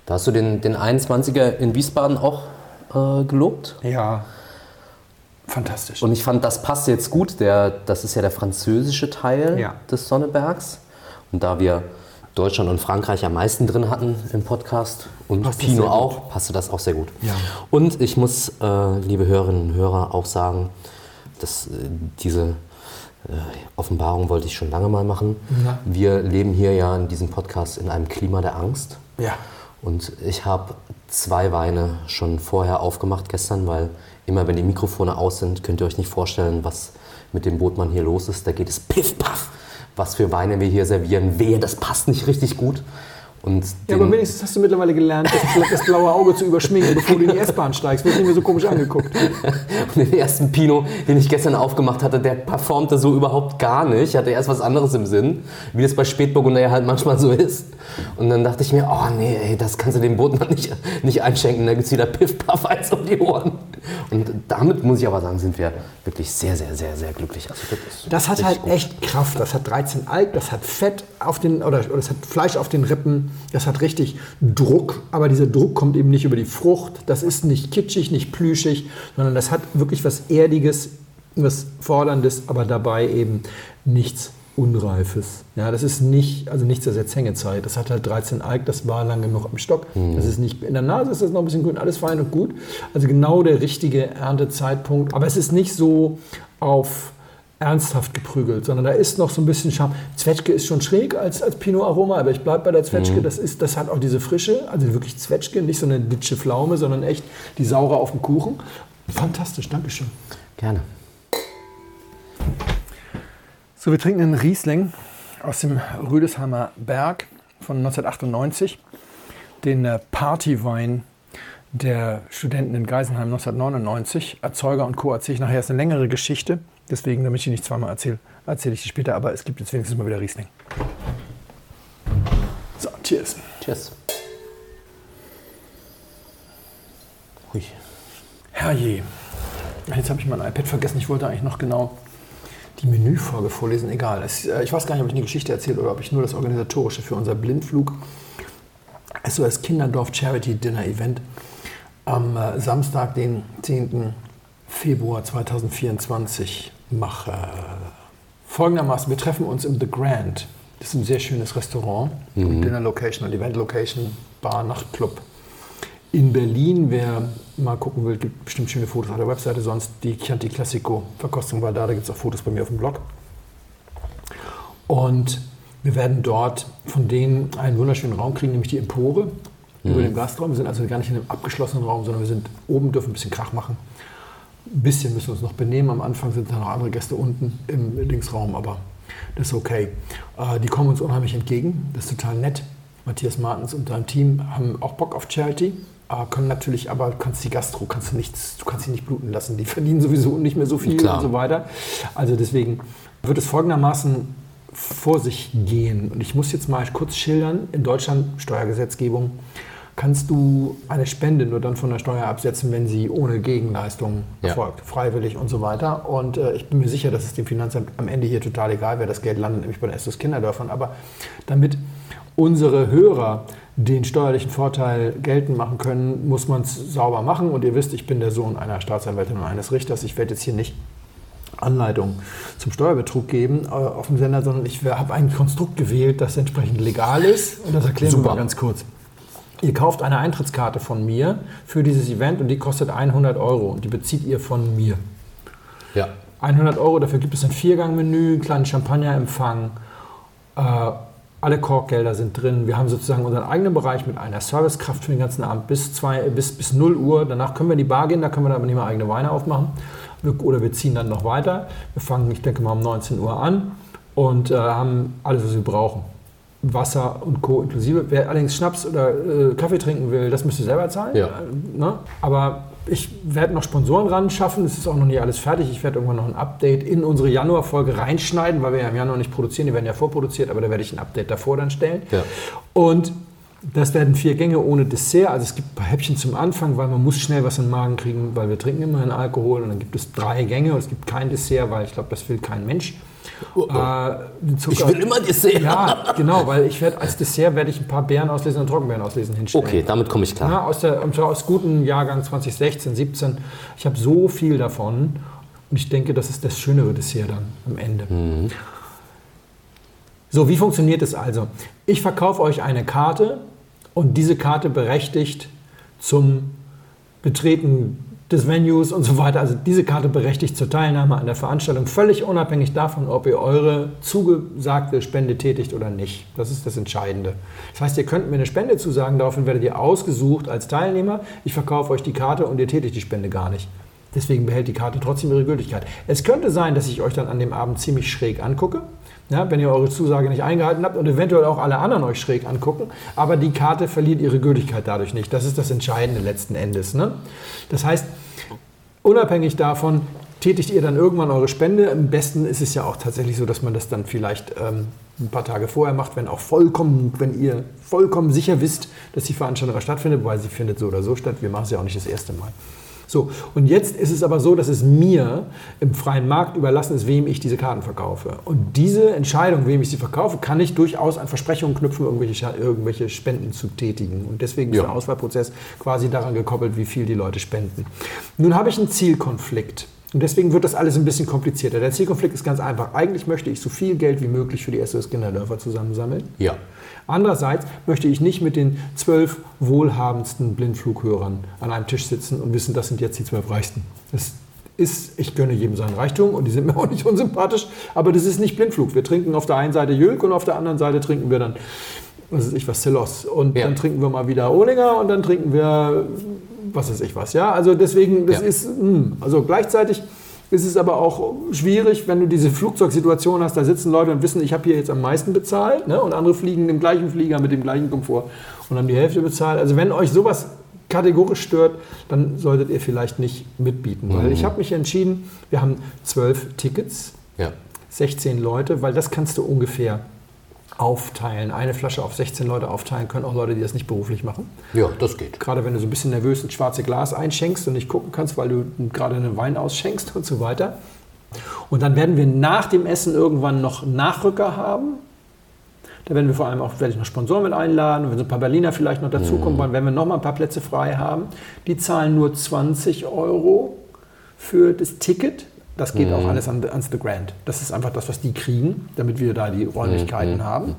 Speaker 2: Da hast du den, den 21er in Wiesbaden auch äh, gelobt.
Speaker 1: Ja, fantastisch.
Speaker 2: Und ich fand, das passt jetzt gut. Der, das ist ja der französische Teil
Speaker 1: Ja.
Speaker 2: des Sonnebergs. Und da wir Deutschland und Frankreich am meisten drin hatten im Podcast und
Speaker 1: Passt gut.
Speaker 2: auch, passte das auch sehr gut.
Speaker 1: Ja.
Speaker 2: Und ich muss, äh, liebe Hörerinnen und Hörer, auch sagen, dass äh, diese Offenbarung wollte ich schon lange mal machen.
Speaker 1: Na.
Speaker 2: Wir leben hier ja in diesem Podcast in einem Klima der Angst.
Speaker 1: ja,
Speaker 2: Und ich habe zwei Weine schon vorher aufgemacht gestern, weil immer wenn die Mikrofone aus sind, könnt ihr euch nicht vorstellen, was mit dem Bootmann hier los ist. Da geht es piff, paff, was für Weine wir hier servieren. Wehe, das passt nicht richtig gut. Und
Speaker 1: ja, aber wenigstens hast du mittlerweile gelernt, das, das blaue Auge zu überschminken, bevor du in die S-Bahn steigst. Wird nicht mehr so komisch angeguckt.
Speaker 2: Und den ersten Pinot, den ich gestern aufgemacht hatte, der performte so überhaupt gar nicht. Ich hatte erst was anderes im Sinn, wie das bei Spätburgunder ja halt manchmal so ist. Und dann dachte ich mir, oh nee, ey, das kannst du dem Bootmann nicht, nicht einschenken. Da gibt es wieder Piff, Paff, eins um die Ohren. Und damit muss ich aber sagen, sind wir wirklich sehr, sehr, sehr, sehr glücklich. Also das,
Speaker 1: Das hat halt
Speaker 2: gut.
Speaker 1: echt Kraft. Das hat 13 Alk, das hat Fett auf den, oder, oder es hat Fleisch auf den Rippen, das hat richtig Druck, aber dieser Druck kommt eben nicht über die Frucht. Das ist nicht kitschig, nicht plüschig, sondern das hat wirklich was Erdiges, was Forderndes, aber dabei eben nichts Unreifes. Ja, das ist nicht, also nichts der Setzhängezeit. Das hat halt 13 Alk, das war lang genug am Stock. Das ist nicht, in der Nase ist das noch ein bisschen grün, alles fein und gut. Also genau der richtige Erntezeitpunkt. Aber es ist nicht so auf ernsthaft geprügelt, sondern da ist noch so ein bisschen Charme. Zwetschge ist schon schräg als, als Pinot Aroma, aber ich bleibe bei der Zwetschge. Das, ist, das hat auch diese Frische, also wirklich Zwetschge, nicht so eine ditsche Pflaume, sondern echt die Saure auf dem Kuchen. Fantastisch, Dankeschön.
Speaker 2: Gerne.
Speaker 1: So, wir trinken einen Riesling aus dem Rüdesheimer Berg von 1998, den äh, Partywein der Studenten in Geisenheim 1999. Erzeuger und Co. erzähle ich nachher, ist eine längere Geschichte. Deswegen, damit ich die nicht zweimal erzähle, erzähle ich die später. Aber es gibt jetzt wenigstens mal wieder Riesling. So, cheers.
Speaker 2: Tschüss. Hui.
Speaker 1: Herrje. Jetzt habe ich mein iPad vergessen. Ich wollte eigentlich noch genau die Menüfolge vorlesen. Egal. Es, äh, ich weiß gar nicht, ob ich eine Geschichte erzähle oder ob ich nur das Organisatorische für unser Blindflug SOS Kinderdorf Charity Dinner Event am äh, Samstag, den 10. Februar 2024 mache. Folgendermaßen, wir treffen uns im The Grand. Das ist ein sehr schönes Restaurant, Dinner Location und Event Location, Bar, Nachtclub in Berlin. Wer mal gucken will, gibt bestimmt schöne Fotos auf der Webseite. Sonst die Chianti Classico Verkostung war da. Da gibt es auch Fotos bei mir auf dem Blog. Und wir werden dort von denen einen wunderschönen Raum kriegen, nämlich die Empore über dem Gastraum. Wir sind also gar nicht in einem abgeschlossenen Raum, sondern wir sind oben, dürfen ein bisschen Krach machen. Ein bisschen müssen wir uns noch benehmen. Am Anfang sind da noch andere Gäste unten im Linksraum, aber das ist okay. Äh, die kommen uns unheimlich entgegen. Das ist total nett. Matthias Martens und sein Team haben auch Bock auf Charity. Äh, Können natürlich, aber du kannst die Gastro, kannst du nichts, du kannst sie nicht bluten lassen. Die verdienen sowieso nicht mehr so viel
Speaker 2: Klar.
Speaker 1: und so weiter. Also deswegen wird es folgendermaßen vor sich gehen. Und ich muss jetzt mal kurz schildern, in Deutschland Steuergesetzgebung, kannst du eine Spende nur dann von der Steuer absetzen, wenn sie ohne Gegenleistung
Speaker 2: Ja.
Speaker 1: erfolgt, freiwillig und so weiter. Und äh, ich bin mir sicher, dass es dem Finanzamt am Ende hier total egal wäre, das Geld landet nämlich bei den Estos Kinderdörfern. Aber damit unsere Hörer den steuerlichen Vorteil geltend machen können, muss man es sauber machen. Und ihr wisst, ich bin der Sohn einer Staatsanwältin und eines Richters. Ich werde jetzt hier nicht Anleitung zum Steuerbetrug geben äh, auf dem Sender, sondern ich habe ein Konstrukt gewählt, das entsprechend legal ist. Und das erklären wir
Speaker 2: Super.
Speaker 1: mal ganz kurz. Ihr kauft eine Eintrittskarte von mir für dieses Event und die kostet 100 Euro und die bezieht ihr von mir.
Speaker 2: Ja.
Speaker 1: 100 Euro, dafür gibt es ein Viergangmenü, einen kleinen Champagnerempfang. Äh, alle Korkgelder sind drin. Wir haben sozusagen unseren eigenen Bereich mit einer Servicekraft für den ganzen Abend bis, zwei, bis, bis 0 Uhr. Danach können wir in die Bar gehen, da können wir dann aber nicht mehr eigene Weine aufmachen. Oder wir ziehen dann noch weiter. Wir fangen, ich denke mal, um 19 Uhr an und äh, haben alles, was wir brauchen. Wasser und Co. inklusive. Wer allerdings Schnaps oder äh, Kaffee trinken will, das müsst ihr selber zahlen.
Speaker 2: Ja.
Speaker 1: Äh, ne? Aber ich werde noch Sponsoren ran schaffen. Es ist auch noch nicht alles fertig. Ich werde irgendwann noch ein Update in unsere Januarfolge reinschneiden, weil wir ja im Januar nicht produzieren. Die werden ja vorproduziert, aber da werde ich ein Update davor dann stellen.
Speaker 2: Ja.
Speaker 1: Und das werden vier Gänge ohne Dessert. Also es gibt ein paar Häppchen zum Anfang, weil man muss schnell was in den Magen kriegen, weil wir trinken immerhin Alkohol. Und dann gibt es drei Gänge und es gibt kein Dessert, weil ich glaube, das will kein Mensch. Äh, den Zucker-
Speaker 2: Ich will immer Dessert.
Speaker 1: Ja, genau, weil ich werde als Dessert werde ich ein paar Beeren auslesen und Trockenbeeren auslesen hinstellen.
Speaker 2: Okay, damit komme ich klar.
Speaker 1: Ja, aus, der, aus guten Jahrgang 2016, 17. Ich habe so viel davon und ich denke, das ist das schönere Dessert dann am Ende. So, wie funktioniert es also? Ich verkaufe euch eine Karte und diese Karte berechtigt zum Betreten des Venues und so weiter. Also diese Karte berechtigt zur Teilnahme an der Veranstaltung, völlig unabhängig davon, ob ihr eure zugesagte Spende tätigt oder nicht. Das ist das Entscheidende. Das heißt, ihr könnt mir eine Spende zusagen, daraufhin werdet ihr ausgesucht als Teilnehmer. Ich verkaufe euch die Karte und ihr tätigt die Spende gar nicht. Deswegen behält die Karte trotzdem ihre Gültigkeit. Es könnte sein, dass ich euch dann an dem Abend ziemlich schräg angucke, ja, wenn ihr eure Zusage nicht eingehalten habt und eventuell auch alle anderen euch schräg angucken, aber die Karte verliert ihre Gültigkeit dadurch nicht. Das ist das Entscheidende letzten Endes. Ne? Das heißt, unabhängig davon tätigt ihr dann irgendwann eure Spende. Am besten ist es ja auch tatsächlich so, dass man das dann vielleicht ähm, ein paar Tage vorher macht, wenn auch vollkommen, wenn ihr vollkommen sicher wisst, dass die Veranstaltung stattfindet, weil sie findet so oder so statt. Wir machen es ja auch nicht das erste Mal. So, und jetzt ist es aber so, dass es mir im freien Markt überlassen ist, wem ich diese Karten verkaufe. Und diese Entscheidung, wem ich sie verkaufe, kann ich durchaus an Versprechungen knüpfen, irgendwelche, irgendwelche Spenden zu tätigen. Und deswegen ist
Speaker 2: Ja.
Speaker 1: der Auswahlprozess quasi daran gekoppelt, wie viel die Leute spenden. Nun habe ich einen Zielkonflikt. Und deswegen wird das alles ein bisschen komplizierter. Der Zielkonflikt ist ganz einfach. Eigentlich möchte ich so viel Geld wie möglich für die SOS Kinderdörfer zusammensammeln.
Speaker 2: Ja.
Speaker 1: Andererseits möchte ich nicht mit den zwölf wohlhabendsten Blindflughörern an einem Tisch sitzen und wissen, das sind jetzt die zwölf reichsten. Das ist, ich gönne jedem seinen Reichtum und die sind mir auch nicht unsympathisch, aber das ist nicht Blindflug. Wir trinken auf der einen Seite Jülk und auf der anderen Seite trinken wir dann, was weiß ich was, Celos. Und
Speaker 2: Ja.
Speaker 1: dann trinken wir mal wieder Ohlinger und dann trinken wir, was weiß ich was. Ja, also deswegen, das
Speaker 2: Ja.
Speaker 1: ist, mh, also gleichzeitig ist es aber auch schwierig, wenn du diese Flugzeugsituation hast, da sitzen Leute und wissen, ich habe hier jetzt am meisten bezahlt ne? und andere fliegen im gleichen Flieger mit dem gleichen Komfort und haben die Hälfte bezahlt. Also wenn euch sowas kategorisch stört, dann solltet ihr vielleicht nicht mitbieten. Weil ich habe mich entschieden, wir haben zwölf Tickets,
Speaker 2: Ja.
Speaker 1: 16 Leute, weil das kannst du ungefähr aufteilen. Eine Flasche auf 16 Leute aufteilen können auch Leute, die das nicht beruflich machen.
Speaker 2: ja, das geht.
Speaker 1: Gerade wenn du so ein bisschen nervös ins schwarze Glas einschenkst und nicht gucken kannst, weil du gerade einen Wein ausschenkst und so weiter. Und dann werden wir nach dem Essen irgendwann noch Nachrücker haben. Da werden wir vor allem auch werde ich noch Sponsoren mit einladen. Und wenn so ein paar Berliner vielleicht noch dazukommen wollen, werden wir noch mal ein paar Plätze frei haben. Die zahlen nur 20 Euro für das Ticket. Das geht auch alles an, ans The Grand. Das ist einfach das, was die kriegen, damit wir da die Räumlichkeiten haben.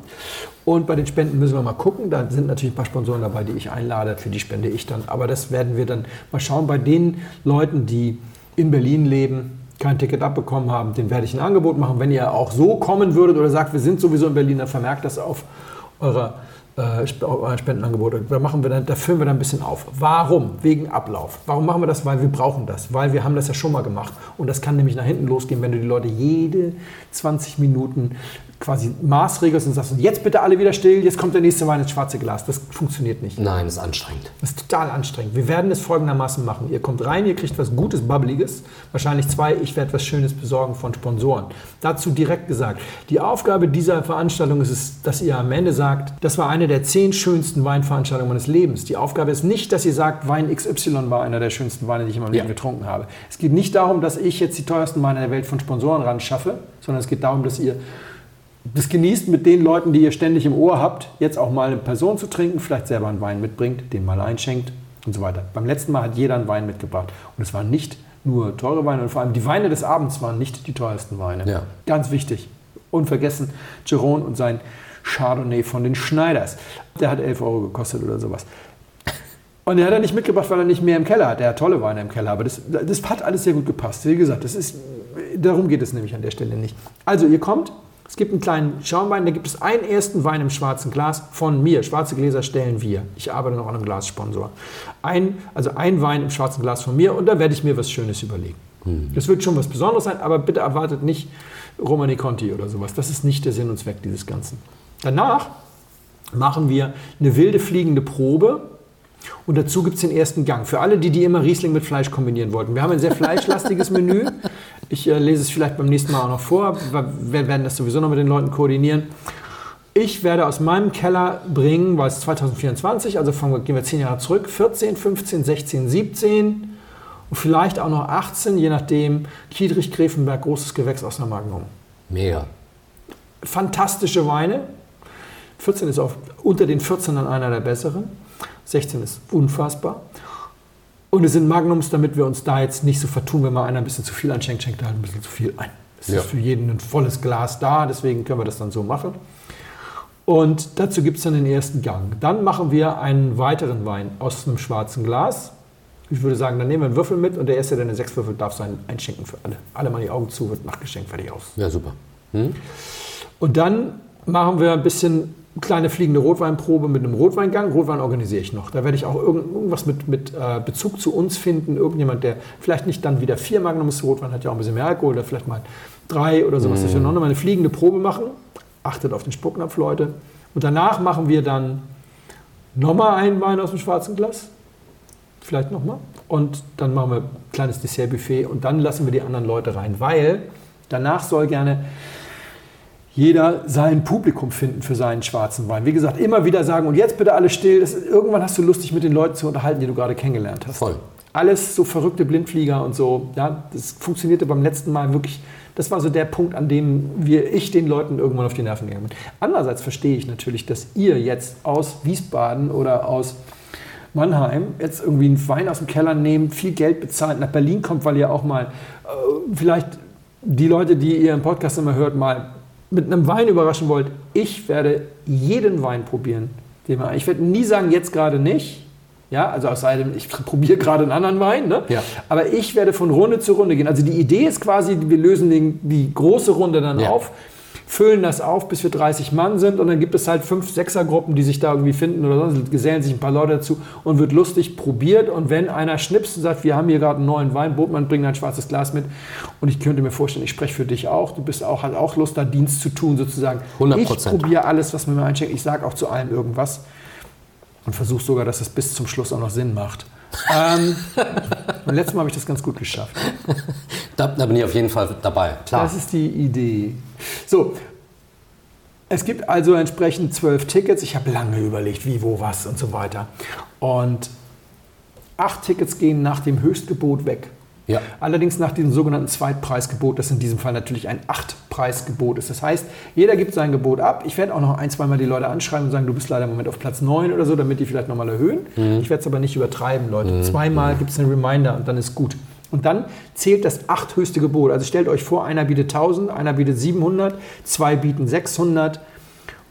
Speaker 1: Und bei den Spenden müssen wir mal gucken. Da sind natürlich ein paar Sponsoren dabei, die ich einlade. Für die spende ich dann. Aber das werden wir dann mal schauen. Bei den Leuten, die in Berlin leben, kein Ticket abbekommen haben, den werde ich ein Angebot machen. Wenn ihr auch so kommen würdet oder sagt, wir sind sowieso in Berlin, dann vermerkt das auf eurer äh, Sp- auf euer Spendenangebot. Da, machen wir dann, da füllen wir dann ein bisschen auf. Warum? Wegen Ablauf. Warum machen wir das? Weil wir brauchen das. Weil wir haben das ja schon mal gemacht. Und das kann nämlich nach hinten losgehen, wenn du die Leute jede 20 Minuten quasi maßregelst und sagst, jetzt bitte alle wieder still, jetzt kommt der nächste Wein ins schwarze Glas. Das funktioniert nicht.
Speaker 2: Nein, das ist anstrengend.
Speaker 1: Das ist total anstrengend. Wir werden es folgendermaßen machen. Ihr kommt rein, ihr kriegt was Gutes, Bubbliges. Wahrscheinlich zwei, ich werde was Schönes besorgen von Sponsoren. Dazu direkt gesagt, die Aufgabe dieser Veranstaltung ist es, dass ihr am Ende sagt, das war eine der zehn schönsten Weinveranstaltungen meines Lebens. Die Aufgabe ist nicht, dass ihr sagt, Wein XY war einer der schönsten Weine, die ich in meinem
Speaker 2: Ja.
Speaker 1: Leben getrunken habe. Es geht nicht darum, dass ich jetzt die teuersten Weine der Welt von Sponsoren ran schaffe, sondern es geht darum, dass ihr das genießt mit den Leuten, die ihr ständig im Ohr habt, jetzt auch mal eine Person zu trinken, vielleicht selber einen Wein mitbringt, den mal einschenkt und so weiter. Beim letzten Mal hat jeder einen Wein mitgebracht. Und es waren nicht nur teure Weine, und vor allem die Weine des Abends waren nicht die teuersten Weine.
Speaker 2: Ja.
Speaker 1: Ganz wichtig. Unvergessen, Giron und sein Chardonnay von den Schneiders. Der hat 11 Euro gekostet oder sowas. Und der hat er nicht mitgebracht, weil er nicht mehr im Keller hat. Der hat tolle Weine im Keller, aber das, das hat alles sehr gut gepasst. Wie gesagt, das ist, darum geht es nämlich an der Stelle nicht. Also ihr kommt, es gibt einen kleinen Schaumwein, da gibt es einen ersten Wein im schwarzen Glas von mir. Schwarze Gläser stellen wir. Ich arbeite noch an einem Glassponsor. Ein, also ein Wein im schwarzen Glas von mir und da werde ich mir was Schönes überlegen. Das wird schon was Besonderes sein, aber bitte erwartet nicht Romani Conti oder sowas. Das ist nicht der Sinn und Zweck dieses Ganzen. Danach machen wir eine wilde fliegende Probe und dazu gibt es den ersten Gang. Für alle, die, die immer Riesling mit Fleisch kombinieren wollten. Wir haben ein sehr fleischlastiges Menü. Ich äh, lese es vielleicht beim nächsten Mal auch noch vor. Wir werden das sowieso noch mit den Leuten koordinieren. Ich werde aus meinem Keller bringen, weil es 2024, also wir, gehen wir zehn Jahre zurück, 14, 15, 16, 17 und vielleicht auch noch 18, je nachdem, Kiedrich, Grevenberg, großes Gewächs aus der Magnum
Speaker 2: Mega.
Speaker 1: fantastische Weine. 14 ist auch unter den 14 dann einer der besseren. 16 ist unfassbar. Und es sind Magnums, damit wir uns da jetzt nicht so vertun, wenn mal einer ein bisschen zu viel einschenkt, schenkt er halt ein bisschen zu viel ein. Es
Speaker 2: Ja.
Speaker 1: ist für jeden ein volles Glas da, deswegen können wir das dann so machen. Und dazu gibt es dann den ersten Gang. Dann machen wir einen weiteren Wein aus einem schwarzen Glas. Ich würde sagen, dann nehmen wir einen Würfel mit und der Erste, der eine 6 würfelt, darf sein einschenken für alle. Alle mal die Augen zu, wird nachgeschenkt, fertig aus.
Speaker 2: Ja, super. Hm?
Speaker 1: Und dann machen wir ein bisschen kleine fliegende Rotweinprobe mit einem Rotweingang. Rotwein organisiere ich noch. Da werde ich auch irgend- irgendwas mit, mit äh, Bezug zu uns finden. Irgendjemand, der vielleicht nicht dann wieder vier Magnums Rotwein hat, ja auch ein bisschen mehr Alkohol, oder vielleicht mal drei oder sowas. Dass wir noch mal eine fliegende Probe machen. Achtet auf den Spucknapf, Leute. Und danach machen wir dann nochmal einen Wein aus dem schwarzen Glas. Vielleicht nochmal. Und dann machen wir ein kleines Dessertbuffet und dann lassen wir die anderen Leute rein, weil danach soll gerne jeder sein Publikum finden für seinen schwarzen Wein. Wie gesagt, immer wieder sagen, und jetzt bitte alle still. Das, irgendwann hast du Lust, dich mit den Leuten zu unterhalten, die du gerade kennengelernt hast.
Speaker 2: Voll.
Speaker 1: Alles so verrückte Blindflieger und so. Ja, das funktionierte beim letzten Mal wirklich. Das war so der Punkt, an dem wir, ich den Leuten irgendwann auf die Nerven gegangen bin. Andererseits verstehe ich natürlich, dass ihr jetzt aus Wiesbaden oder aus Mannheim jetzt irgendwie einen Wein aus dem Keller nehmt, viel Geld bezahlt, nach Berlin kommt, weil ihr auch mal äh, vielleicht die Leute, die ihr im Podcast immer hört, mal mit einem Wein überraschen wollt. Ich werde jeden Wein probieren. Ich werde nie sagen, jetzt gerade nicht. Ja, also aus einem, ich probiere gerade einen anderen Wein, ne?
Speaker 2: Ja.
Speaker 1: aber ich werde von Runde zu Runde gehen. Also die Idee ist quasi, wir lösen den, die große Runde dann
Speaker 2: Ja.
Speaker 1: auf, füllen das auf, bis wir 30 Mann sind und dann gibt es halt fünf Sechsergruppen, die sich da irgendwie finden oder sonst, gesellen sich ein paar Leute dazu und wird lustig probiert und wenn einer schnipst und sagt, wir haben hier gerade einen neuen Wein, Botmann, bring ein schwarzes Glas mit und ich könnte mir vorstellen, ich spreche für dich auch, du bist auch, hat auch Lust, da Dienst zu tun sozusagen.
Speaker 2: 100%.
Speaker 1: Ich probiere alles, was mir mal einschenkt, ich sage auch zu allem irgendwas und versuche sogar, dass es bis zum Schluss auch noch Sinn macht. ähm, beim letzten Mal habe ich das ganz gut geschafft.
Speaker 2: Da, da bin ich auf jeden Fall dabei. Klar.
Speaker 1: Das ist die Idee. So, es gibt also entsprechend zwölf Tickets. Ich habe lange überlegt, wie, wo, was und so weiter. Und acht Tickets gehen nach dem Höchstgebot weg.
Speaker 2: Ja.
Speaker 1: Allerdings nach diesem sogenannten Zweitpreisgebot, das in diesem Fall natürlich ein Achtpreisgebot ist. Das heißt, jeder gibt sein Gebot ab. Ich werde auch noch ein, zweimal die Leute anschreiben und sagen, du bist leider im Moment auf Platz 9 oder so, damit die vielleicht nochmal erhöhen. Ich werde es aber nicht übertreiben, Leute. Zweimal gibt es einen Reminder und dann ist gut. Und dann zählt das acht höchste Gebot. Also stellt euch vor, einer bietet 1000, einer bietet 700, zwei bieten 600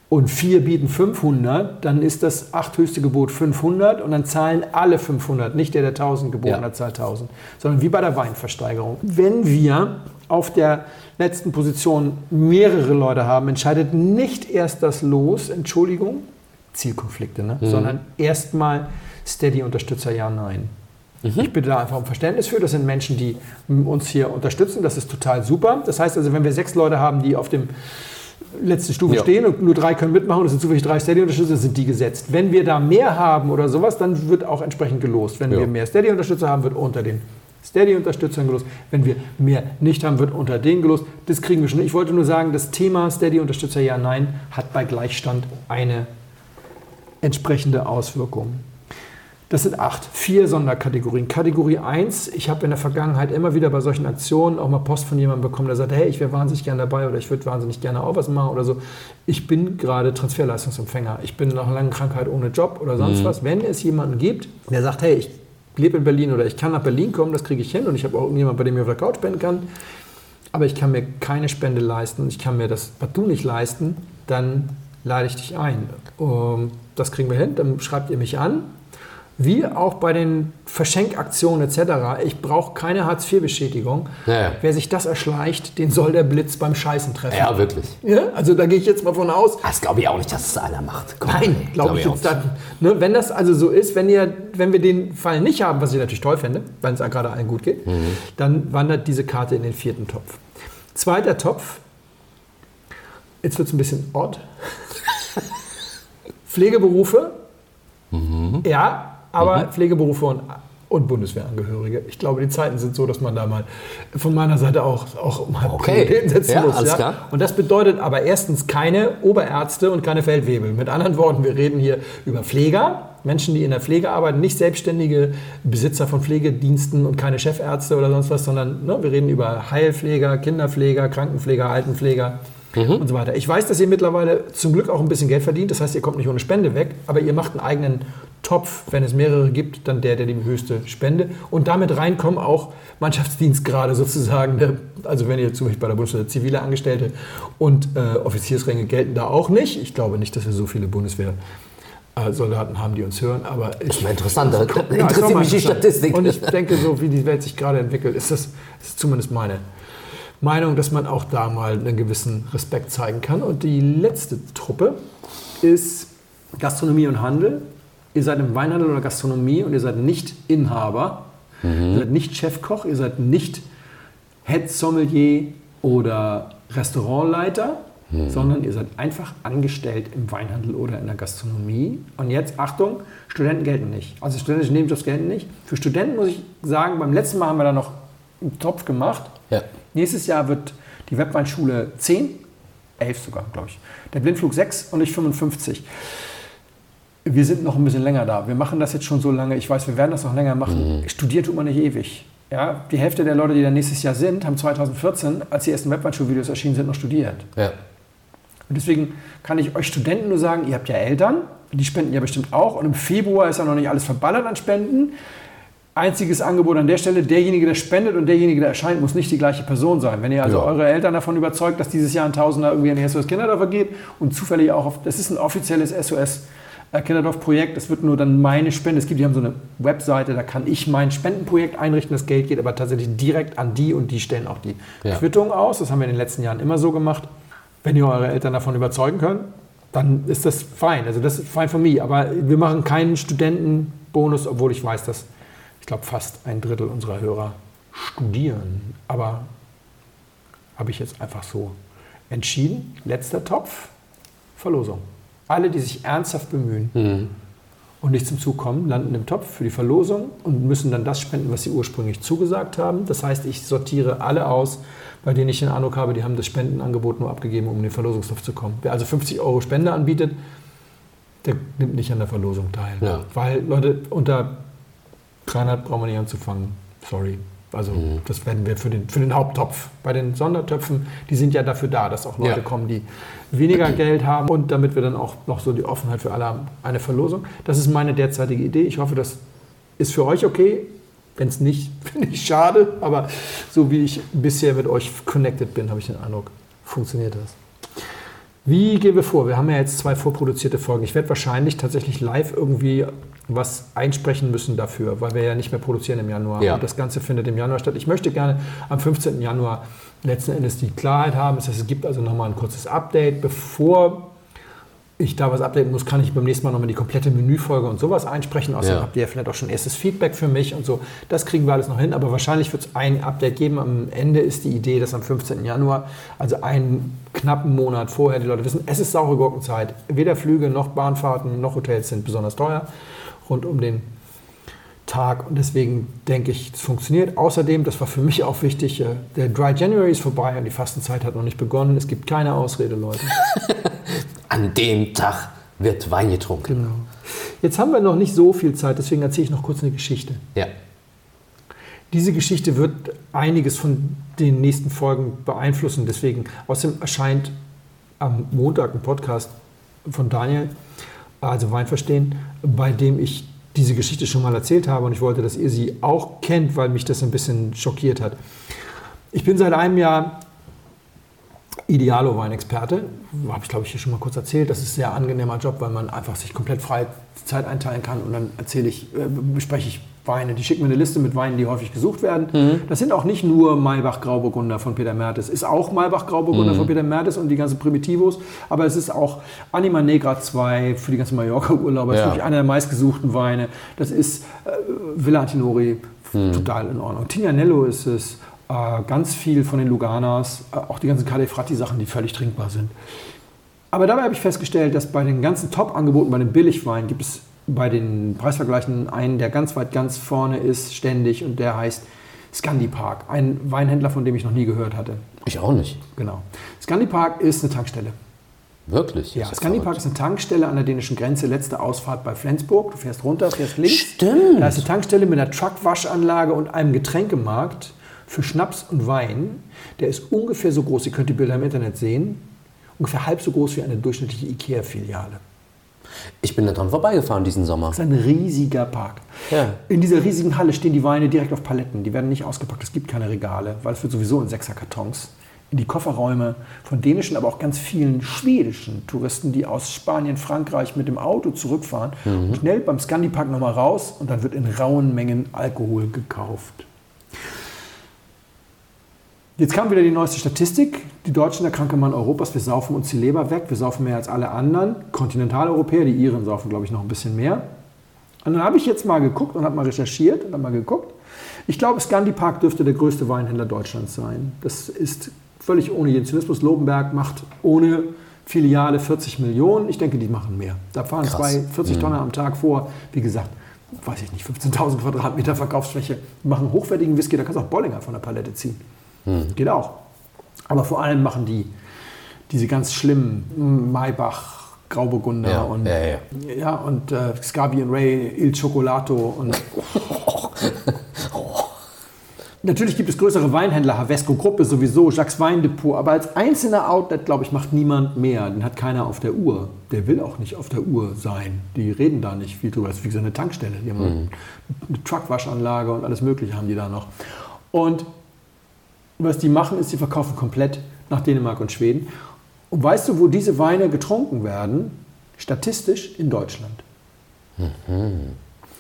Speaker 1: und vier bieten 500, dann ist das achthöchste Gebot 500 und dann zahlen alle 500, nicht der, der 1000 geboten
Speaker 2: Ja.
Speaker 1: hat, zahlt 1000, sondern wie bei der Weinversteigerung. Wenn wir auf der letzten Position mehrere Leute haben, entscheidet nicht erst das Los, Entschuldigung, Zielkonflikte, ne? sondern erstmal Steady-Unterstützer, ja, nein. Ich bitte da einfach um Verständnis für. Das sind Menschen, die uns hier unterstützen. Das ist total super. Das heißt also, wenn wir sechs Leute haben, die auf dem letzten Stufe
Speaker 2: Ja.
Speaker 1: stehen und nur drei können mitmachen, das sind zufällig drei Steady-Unterstützer, sind die gesetzt. Wenn wir da mehr haben oder sowas, dann wird auch entsprechend gelost. Wenn
Speaker 2: Ja.
Speaker 1: wir mehr Steady-Unterstützer haben, wird unter den Steady-Unterstützern gelost. Wenn wir mehr nicht haben, wird unter denen gelost. Das kriegen wir schon. Ich wollte nur sagen, das Thema Steady-Unterstützer ja, nein, hat bei Gleichstand eine entsprechende Auswirkung. Das sind acht, vier Sonderkategorien. Kategorie 1, ich habe in der Vergangenheit immer wieder bei solchen Aktionen auch mal Post von jemandem bekommen, der sagt, hey, ich wäre wahnsinnig gerne dabei oder ich würde wahnsinnig gerne auch was machen oder so. Ich bin gerade Transferleistungsempfänger. Ich bin nach einer langen Krankheit ohne Job oder sonst was. Wenn es jemanden gibt, der sagt, hey, ich lebe in Berlin oder ich kann nach Berlin kommen, das kriege ich hin und ich habe auch irgendjemanden, bei dem ich auf der Couch spenden kann, aber ich kann mir keine Spende leisten und ich kann mir das partout nicht leisten, dann lade ich dich ein. Ähm, Das kriegen wir hin, dann schreibt ihr mich an. Wie auch bei den Verschenkaktionen etc. Ich brauche keine Hartz-IV-Beschädigung.
Speaker 2: Ja.
Speaker 1: Wer sich das erschleicht, den soll der Blitz beim Scheißen treffen.
Speaker 2: Ja, wirklich.
Speaker 1: Ja, also da gehe ich jetzt mal von aus.
Speaker 2: Das glaube ich auch nicht, dass es einer macht. Komm,
Speaker 1: Nein,
Speaker 2: nee,
Speaker 1: glaube ich
Speaker 2: auch
Speaker 1: jetzt dann. Ne, wenn das also so ist, wenn, ihr, wenn wir den Fall nicht haben, was ich natürlich toll fände, wenn es gerade allen gut geht, dann wandert diese Karte in den vierten Topf. Zweiter Topf, jetzt wird es ein bisschen odd. Pflegeberufe, ja, aber Pflegeberufe und, und Bundeswehrangehörige. Ich glaube, die Zeiten sind so, dass man da mal von meiner Seite auch, auch mal
Speaker 2: Okay.
Speaker 1: Setzen
Speaker 2: Ja,
Speaker 1: muss.
Speaker 2: alles
Speaker 1: ja?
Speaker 2: klar.
Speaker 1: Und das bedeutet aber erstens keine Oberärzte und keine Feldwebel. Mit anderen Worten, wir reden hier über Pfleger, Menschen, die in der Pflege arbeiten, nicht selbstständige Besitzer von Pflegediensten und keine Chefärzte oder sonst was, sondern ne, wir reden über Heilpfleger, Kinderpfleger, Krankenpfleger, Altenpfleger. Und so weiter. Ich weiß, dass ihr mittlerweile zum Glück auch ein bisschen Geld verdient. Das heißt, ihr kommt nicht ohne Spende weg, aber ihr macht einen eigenen Topf. Wenn es mehrere gibt, dann der, der die höchste Spende. Und damit reinkommen auch Mannschaftsdienstgrade sozusagen. Der, also wenn ihr zum Beispiel bei der Bundeswehr zivile Angestellte und äh, Offiziersränge gelten da auch nicht. Ich glaube nicht, dass wir so viele Bundeswehr Soldaten haben, die uns hören, aber ich,
Speaker 2: Das ist mal interessant. Da
Speaker 1: Ja,
Speaker 2: interessiert mich die
Speaker 1: interessant.
Speaker 2: Statistik.
Speaker 1: Und ich denke, so wie die Welt sich gerade entwickelt, ist das ist zumindest meine Meinung, dass man auch da mal einen gewissen Respekt zeigen kann. Und die letzte Truppe ist Gastronomie und Handel. Ihr seid im Weinhandel oder Gastronomie und ihr seid nicht Inhaber, ihr seid nicht Chefkoch, ihr seid nicht Head Sommelier oder Restaurantleiter, sondern ihr seid einfach angestellt im Weinhandel oder in der Gastronomie. Und jetzt, Achtung, Studenten gelten nicht. Also studentische Nebenjobs gelten nicht. Für Studenten muss ich sagen, beim letzten Mal haben wir da noch einen Topf gemacht.
Speaker 2: Ja.
Speaker 1: Nächstes Jahr wird die Webweinschule 10, 11 sogar, glaube ich. Der Blindflug 6 und ich 55. Wir sind noch ein bisschen länger da. Wir machen das jetzt schon so lange. Ich weiß, wir werden das noch länger machen. Studieren tut man nicht ewig. Ja, die Hälfte der Leute, die dann nächstes Jahr sind, haben 2014, als die ersten Webweinschulvideos erschienen sind, noch studiert.
Speaker 2: Ja.
Speaker 1: Und deswegen kann ich euch Studenten nur sagen, ihr habt ja Eltern, die spenden ja bestimmt auch. Und im Februar ist ja noch nicht alles verballert an Spenden. Einziges Angebot an der Stelle, derjenige, der spendet und derjenige, der erscheint, muss nicht die gleiche Person sein. Wenn ihr also
Speaker 2: Ja.
Speaker 1: eure Eltern davon überzeugt, dass dieses Jahr ein Tausender irgendwie an die SOS Kinderdörfer geht und zufällig auch auf, das ist ein offizielles SOS äh, Kinderdorf-Projekt. Es wird nur dann meine Spende. Es gibt, die haben so eine Webseite, da kann ich mein Spendenprojekt einrichten. Das Geld geht aber tatsächlich direkt an die und die stellen auch die
Speaker 2: Ja.
Speaker 1: Quittung aus. Das haben wir in den letzten Jahren immer so gemacht. Wenn ihr eure Eltern davon überzeugen könnt, dann ist das fein. Also das ist fein für mich. Aber wir machen keinen Studentenbonus, obwohl ich weiß, dass glaube fast ein Drittel unserer Hörer studieren. Aber habe ich jetzt einfach so entschieden. Letzter Topf, Verlosung. Alle, die sich ernsthaft bemühen und nicht zum Zug kommen, landen im Topf für die Verlosung und müssen dann das spenden, was sie ursprünglich zugesagt haben. Das heißt, ich sortiere alle aus, bei denen ich den Eindruck habe, die haben das Spendenangebot nur abgegeben, um in den Verlosungstopf zu kommen. Wer also 50 Euro Spende anbietet, der nimmt nicht an der Verlosung teil.
Speaker 2: Ja.
Speaker 1: Weil, Leute, unter 300 brauchen wir nicht anzufangen. Sorry. Also das werden wir für den, für den Haupttopf. Bei den Sondertöpfen, die sind ja dafür da, dass auch Leute
Speaker 2: Ja.
Speaker 1: kommen, die weniger Geld haben und damit wir dann auch noch so die Offenheit für alle haben, eine Verlosung. Das ist meine derzeitige Idee. Ich hoffe, das ist für euch okay. Wenn es nicht, finde ich schade, aber so wie ich bisher mit euch connected bin, habe ich den Eindruck, funktioniert das. Wie gehen wir vor? Wir haben ja jetzt zwei vorproduzierte Folgen. Ich werde wahrscheinlich tatsächlich live irgendwie was einsprechen müssen dafür, weil wir ja nicht mehr produzieren im Januar.
Speaker 2: Ja.
Speaker 1: Und das Ganze findet im Januar statt. Ich möchte gerne am 15. Januar letzten Endes die Klarheit haben. Das heißt, es gibt also nochmal ein kurzes Update. Bevor ich da was updaten muss, kann ich beim nächsten Mal nochmal die komplette Menüfolge und sowas einsprechen. Außerdem
Speaker 2: Ja.
Speaker 1: habt ihr ja vielleicht auch schon erstes Feedback für mich und so. Das kriegen wir alles noch hin, aber wahrscheinlich wird es ein Update geben. Am Ende ist die Idee, dass am 15. Januar, also einen knappen Monat vorher, die Leute wissen, es ist saure Gurkenzeit. Weder Flüge noch Bahnfahrten noch Hotels sind besonders teuer rund um den Tag und deswegen denke ich, es funktioniert. Außerdem, das war für mich auch wichtig, äh, der Dry January ist vorbei und die Fastenzeit hat noch nicht begonnen. Es gibt keine Ausrede, Leute.
Speaker 2: An dem Tag wird Wein getrunken.
Speaker 1: Genau. Jetzt haben wir noch nicht so viel Zeit, deswegen erzähle ich noch kurz eine Geschichte.
Speaker 2: Ja.
Speaker 1: Diese Geschichte wird einiges von den nächsten Folgen beeinflussen. Deswegen, außerdem erscheint am Montag ein Podcast von Daniel, also Wein verstehen, bei dem ich diese Geschichte schon mal erzählt habe und ich wollte, dass ihr sie auch kennt, weil mich das ein bisschen schockiert hat. Ich bin seit einem Jahr Idealo-Weinexperte. Habe ich, glaube ich, hier schon mal kurz erzählt. Das ist ein sehr angenehmer Job, weil man einfach sich komplett frei Zeit einteilen kann und dann erzähle ich, äh, bespreche ich Weine. Die schicken mir eine Liste mit Weinen, die häufig gesucht werden. Das sind auch nicht nur Maybach Grauburgunder von Peter Mertes. Ist auch Maybach Grauburgunder von Peter Mertes und die ganzen Primitivos. Aber es ist auch Anima Negra 2 für die ganzen Mallorca-Urlauber. Das ist
Speaker 2: Ja.
Speaker 1: wirklich einer der meistgesuchten Weine. Das ist äh, Villa Antinori, total in Ordnung. Tignanello ist es. Äh, ganz viel von den Luganas, äh, auch die ganzen Calefratti-Sachen, die völlig trinkbar sind. Aber dabei habe ich festgestellt, dass bei den ganzen Top-Angeboten, bei den Billigweinen, gibt es bei den Preisvergleichen einen, der ganz weit ganz vorne ist, ständig, und der heißt Scandi Park. Ein Weinhändler, von dem ich noch nie gehört hatte.
Speaker 2: Ich auch nicht.
Speaker 1: Genau. Scandi Park ist eine Tankstelle.
Speaker 2: Wirklich?
Speaker 1: Ja, Scandi Park ist eine Tankstelle an der dänischen Grenze, letzte Ausfahrt bei Flensburg. Du fährst runter, fährst links.
Speaker 2: Stimmt.
Speaker 1: Da ist eine Tankstelle mit einer Truckwaschanlage und einem Getränkemarkt für Schnaps und Wein. Der ist ungefähr so groß, ihr könnt die Bilder im Internet sehen, ungefähr halb so groß wie eine durchschnittliche Ikea-Filiale.
Speaker 2: Ich bin da dran vorbeigefahren diesen Sommer.
Speaker 1: Das ist ein riesiger Park.
Speaker 2: Ja.
Speaker 1: In dieser riesigen Halle stehen die Weine direkt auf Paletten. Die werden nicht ausgepackt. Es gibt keine Regale, weil es wird sowieso in Sechserkartons. In die Kofferräume von dänischen, aber auch ganz vielen schwedischen Touristen, die aus Spanien, Frankreich mit dem Auto zurückfahren. Und schnell beim Scandi Park nochmal raus und dann wird in rauen Mengen Alkohol gekauft. Jetzt kam wieder die neueste Statistik. Die Deutschen, der kranke Mann Europas, wir saufen uns die Leber weg. Wir saufen mehr als alle anderen. Kontinentaleuropäer, die Iren saufen, glaube ich, noch ein bisschen mehr. Und dann habe ich jetzt mal geguckt und habe mal recherchiert und habe mal geguckt. Ich glaube, Scandi Park dürfte der größte Weinhändler Deutschlands sein. Das ist völlig ohne jeden Zynismus. Lobenberg macht ohne Filiale 40 Millionen. Ich denke, die machen mehr. Da fahren
Speaker 2: Krass.
Speaker 1: zwei 40 Tonnen am Tag vor. Wie gesagt, weiß ich nicht, 15.000 Quadratmeter Verkaufsfläche. Die machen hochwertigen Whisky, da kannst du auch Bollinger von der Palette ziehen. Geht auch. Aber vor allem machen die diese ganz schlimmen Maybach, Grauburgunder
Speaker 2: Ja,
Speaker 1: und,
Speaker 2: ja, ja.
Speaker 1: ja, und äh, Scabi and Ray, Il Cioccolato und Natürlich gibt es größere Weinhändler, Havesco Gruppe sowieso, Jacques Weindepot, aber als einzelner Outlet, glaube ich, macht niemand mehr. Den hat keiner auf der Uhr. Der will auch nicht auf der Uhr sein. Die reden da nicht viel drüber. Das ist wie so eine Tankstelle. Die haben eine Truckwaschanlage und alles Mögliche haben die da noch. Und was die machen, ist, sie verkaufen komplett nach Dänemark und Schweden. Und weißt du, wo diese Weine getrunken werden? statistisch in Deutschland.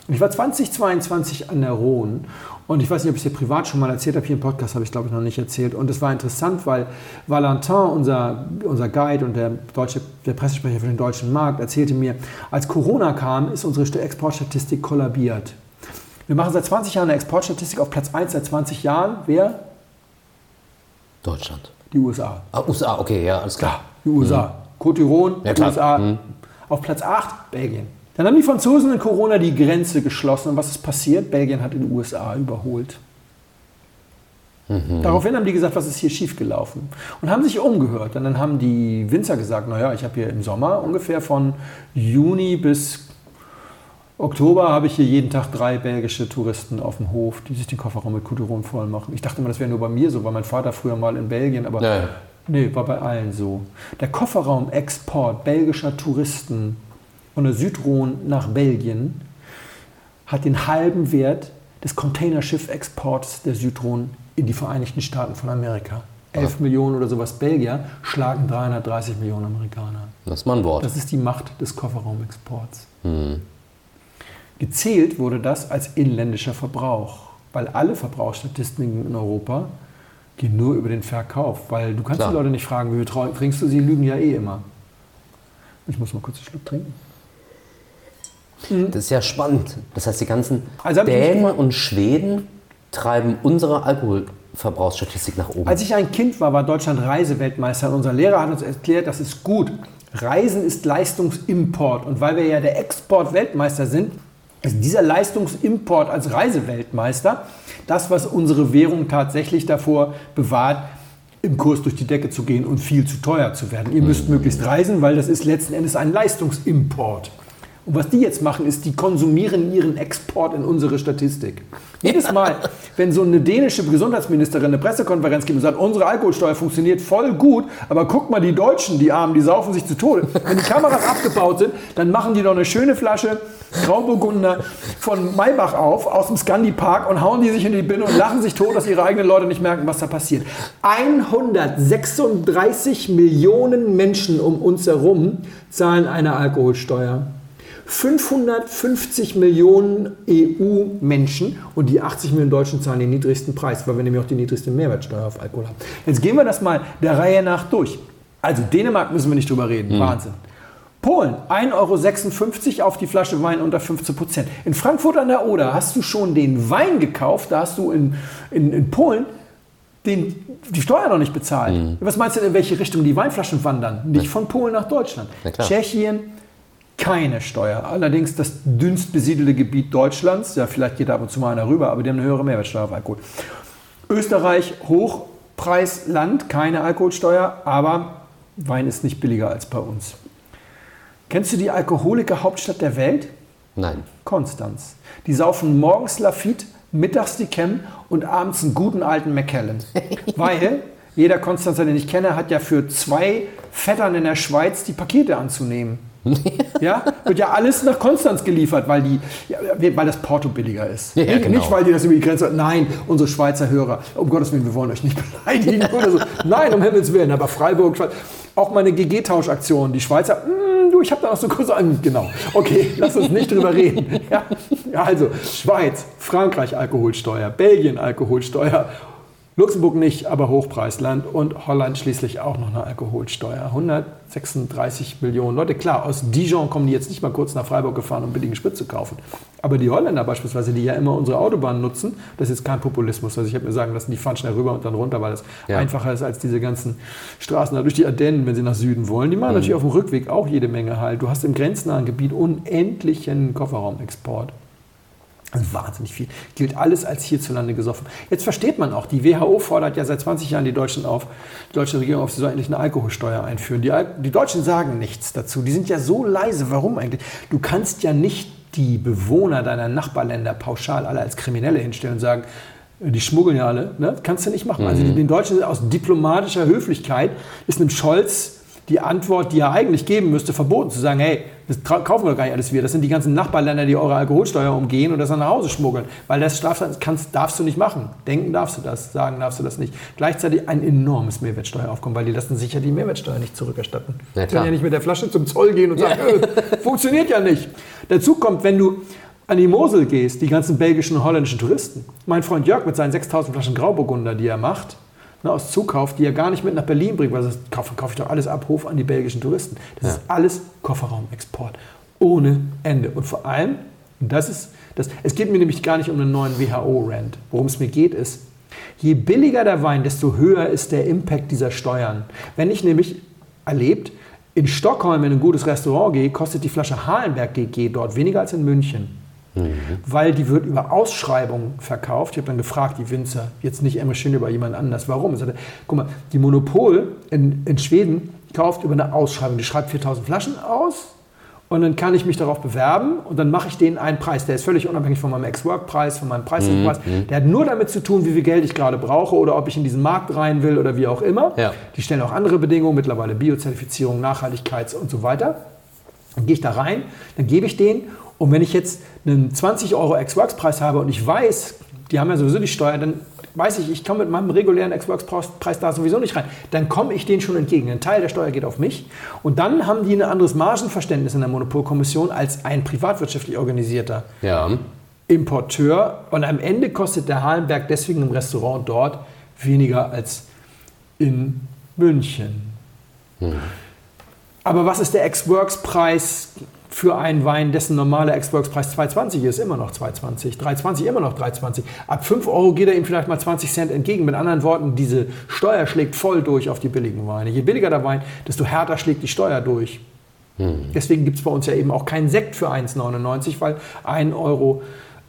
Speaker 1: Und ich war 2022 an der Rhone und ich weiß nicht, ob ich es dir privat schon mal erzählt habe, hier im Podcast habe ich glaube ich noch nicht erzählt. Und es war interessant, weil Valentin, unser, unser Guide und der, deutsche, der Pressesprecher für den deutschen Markt, erzählte mir, als Corona kam, ist unsere Exportstatistik kollabiert. Wir machen seit 20 Jahren eine Exportstatistik auf Platz 1 seit 20 Jahren. Wer?
Speaker 2: Deutschland.
Speaker 1: Die USA.
Speaker 2: Ah, USA, okay, ja, alles klar.
Speaker 1: Die USA. Côte d'Ivoire,
Speaker 2: Ja, klar.
Speaker 1: USA.
Speaker 2: Mhm.
Speaker 1: Auf Platz 8 Belgien. Dann haben die Franzosen in Corona die Grenze geschlossen. Und was ist passiert? Belgien hat in den USA überholt. Daraufhin haben die gesagt, was ist hier schiefgelaufen? Und haben sich umgehört. Und dann haben die Winzer gesagt, naja, ich habe hier im Sommer ungefähr von Juni bis Oktober habe ich hier jeden Tag drei belgische Touristen auf dem Hof, die sich den Kofferraum mit Kuturon voll machen. Ich dachte immer, das wäre nur bei mir so, weil mein Vater früher mal in Belgien, aber
Speaker 2: Ja, ja.
Speaker 1: nee, war bei allen so. Der Kofferraumexport belgischer Touristen von der Südrhone nach Belgien hat den halben Wert des Containerschiffexports der Südrhone in die Vereinigten Staaten von Amerika. 11 Millionen oder sowas Belgier schlagen 330 Millionen Amerikaner.
Speaker 2: Das ist mal ein Wort.
Speaker 1: Das ist die Macht des Kofferraumexports. Gezählt wurde das als inländischer Verbrauch, weil alle Verbrauchsstatistiken in Europa gehen nur über den Verkauf, weil du kannst
Speaker 2: Klar.
Speaker 1: die Leute nicht fragen, wie viel trinkst du, sie lügen ja eh immer. Ich muss mal kurz einen Schluck trinken.
Speaker 2: Das ist ja spannend. Das heißt, die ganzen
Speaker 1: Also
Speaker 2: Dänen und Schweden treiben unsere Alkoholverbrauchsstatistik nach oben.
Speaker 1: Als ich ein Kind war, war Deutschland Reiseweltmeister und unser Lehrer hat uns erklärt, das ist gut. Reisen ist Leistungsimport und weil wir ja der Exportweltmeister sind, ist dieser Leistungsimport als Reiseweltmeister das, was unsere Währung tatsächlich davor bewahrt, im Kurs durch die Decke zu gehen und viel zu teuer zu werden. Ihr müsst möglichst reisen, weil das ist letzten Endes ein Leistungsimport. Und was die jetzt machen, ist, die konsumieren ihren Export in unsere Statistik. Jedes Mal, wenn so eine dänische Gesundheitsministerin eine Pressekonferenz gibt und sagt, unsere Alkoholsteuer funktioniert voll gut, aber guck mal, die Deutschen, die Armen, die saufen sich zu Tode. Wenn die Kameras abgebaut sind, dann machen die doch eine schöne Flasche Grauburgunder von Maybach auf, aus dem Scandi Park und hauen die sich in die Binne und lachen sich tot, dass ihre eigenen Leute nicht merken, was da passiert. 136 Millionen Menschen um uns herum zahlen eine Alkoholsteuer. 550 Millionen EU-Menschen und die 80 Millionen Deutschen zahlen den niedrigsten Preis, weil wir nämlich auch die niedrigste Mehrwertsteuer auf Alkohol haben. Jetzt gehen wir das mal der Reihe nach durch. Also Dänemark müssen wir nicht drüber reden, Wahnsinn. Polen, 1,56 Euro auf die Flasche Wein unter 15 Prozent. In Frankfurt an der Oder hast du schon den Wein gekauft, da hast du in, in, in Polen den, die Steuer noch nicht bezahlt. Was meinst du denn, in welche Richtung die Weinflaschen wandern? Nicht von Polen nach Deutschland. Tschechien, keine Steuer. Allerdings das dünnst besiedelte Gebiet Deutschlands, ja, vielleicht geht da ab und zu mal einer rüber, aber die haben eine höhere Mehrwertsteuer auf Alkohol. Österreich, Hochpreisland, keine Alkoholsteuer, aber Wein ist nicht billiger als bei uns. Kennst du die Alkoholiker-Hauptstadt der Welt?
Speaker 2: Nein.
Speaker 1: Konstanz. Die saufen morgens Lafitte, mittags die Chem und abends einen guten alten Macallan. Weil jeder Konstanzer, den ich kenne, hat ja für zwei Vettern in der Schweiz die Pakete anzunehmen. Ja, wird ja alles nach Konstanz geliefert, weil, die, ja, weil das Porto billiger ist.
Speaker 2: Ja,
Speaker 1: nicht,
Speaker 2: genau.
Speaker 1: nicht, weil die das über die Grenze. Nein, unsere Schweizer Hörer, um Gottes Willen, wir wollen euch nicht beleidigen oder so. Nein, um Himmels Willen, aber Freiburg, Schweiz, auch meine GG-Tauschaktion, die Schweizer, mm, du, ich habe da noch so kurz an. Genau, okay, lass uns nicht drüber reden. Ja, also, Schweiz, Frankreich Alkoholsteuer, Belgien Alkoholsteuer. Luxemburg nicht, aber Hochpreisland und Holland schließlich auch noch eine Alkoholsteuer. 136 Millionen Leute. Klar, aus Dijon kommen die jetzt nicht mal kurz nach Freiburg gefahren, um billigen Sprit zu kaufen. Aber die Holländer beispielsweise, die ja immer unsere Autobahnen nutzen, das ist kein Populismus. Also ich habe mir sagen lassen, die fahren schnell rüber und dann runter, weil das
Speaker 2: Ja.
Speaker 1: einfacher ist als diese ganzen Straßen da durch die Ardennen, wenn sie nach Süden wollen. Die machen natürlich auf dem Rückweg auch jede Menge halt. Du hast im grenznahen Gebiet unendlichen Kofferraumexport. Also wahnsinnig viel. Gilt alles als hierzulande gesoffen. Jetzt versteht man auch, die WHO fordert ja seit 20 Jahren die Deutschen auf, die deutsche Regierung auf, sie soll endlich eine Alkoholsteuer einführen. Die, Al die Deutschen sagen nichts dazu. Die sind ja so leise. Warum eigentlich? Du kannst ja nicht die Bewohner deiner Nachbarländer pauschal alle als Kriminelle hinstellen und sagen, äh, die schmuggeln ja alle. Ne? Kannst du nicht machen. Also den Deutschen aus diplomatischer Höflichkeit ist einem Scholz die Antwort, die er eigentlich geben müsste, verboten zu sagen, hey, das kaufen wir doch gar nicht alles wir. Das sind die ganzen Nachbarländer, die eure Alkoholsteuer umgehen und das dann nach Hause schmuggeln. Weil das darfst, kannst, darfst du nicht machen. Denken darfst du das, sagen darfst du das nicht. Gleichzeitig ein enormes Mehrwertsteueraufkommen, weil die lassen sich ja die Mehrwertsteuer nicht zurückerstatten.
Speaker 2: Ja,
Speaker 1: die können ja nicht mit der Flasche zum Zoll gehen und sagen, äh, funktioniert ja nicht. Dazu kommt, wenn du an die Mosel gehst, die ganzen belgischen und holländischen Touristen. Mein Freund Jörg mit seinen 6000 Flaschen Grauburgunder, die er macht, ne, aus Zukauf, die er gar nicht mit nach Berlin bringt, weil sagt, kaufe, kaufe ich doch alles ab, Hof an die belgischen Touristen. Das ist alles Kofferraumexport. Ohne Ende. Und vor allem, das ist, das, es geht mir nämlich gar nicht um einen neuen WHO-Rand. Worum es mir geht, ist, je billiger der Wein, desto höher ist der Impact dieser Steuern. Wenn ich nämlich erlebt, in Stockholm in ein gutes Restaurant gehe, kostet die Flasche Halenberg GG dort weniger als in München. Weil die wird über Ausschreibung verkauft. Ich habe dann gefragt, die Winzer, jetzt nicht immer schön über jemand anders. Warum? Ich sagte, guck mal, die Monopol in, in Schweden kauft über eine Ausschreibung. Die schreibt 4000 Flaschen aus und dann kann ich mich darauf bewerben und dann mache ich denen einen Preis. Der ist völlig unabhängig von meinem Ex-Work-Preis, von meinem Preispreis. Der hat nur damit zu tun, wie viel Geld ich gerade brauche oder ob ich in diesen Markt rein will oder wie auch immer.
Speaker 2: Ja.
Speaker 1: Die stellen auch andere Bedingungen, mittlerweile Biozertifizierung, Nachhaltigkeits und so weiter. Dann gehe ich da rein, dann gebe ich den. Und wenn ich jetzt einen 20 Euro Ex-Works-Preis habe und ich weiß, die haben ja sowieso die Steuer, dann weiß ich, ich komme mit meinem regulären Ex-Works-Preis da sowieso nicht rein. Dann komme ich denen schon entgegen. Ein Teil der Steuer geht auf mich. Und dann haben die ein anderes Margenverständnis in der Monopolkommission als ein privatwirtschaftlich organisierter
Speaker 2: Ja.
Speaker 1: Importeur. Und am Ende kostet der Halenberg deswegen im Restaurant dort weniger als in München. Aber was ist der Ex-Works-Preis für einen Wein, dessen normaler Ex-Works-Preis 2,20 ist? Immer noch 2,20. 3,20 immer noch 3,20. Ab 5 Euro geht er ihm vielleicht mal 20 Cent entgegen. Mit anderen Worten, diese Steuer schlägt voll durch auf die billigen Weine. Je billiger der Wein, desto härter schlägt die Steuer durch. Deswegen gibt es bei uns ja eben auch keinen Sekt für 1,99, weil 1 Euro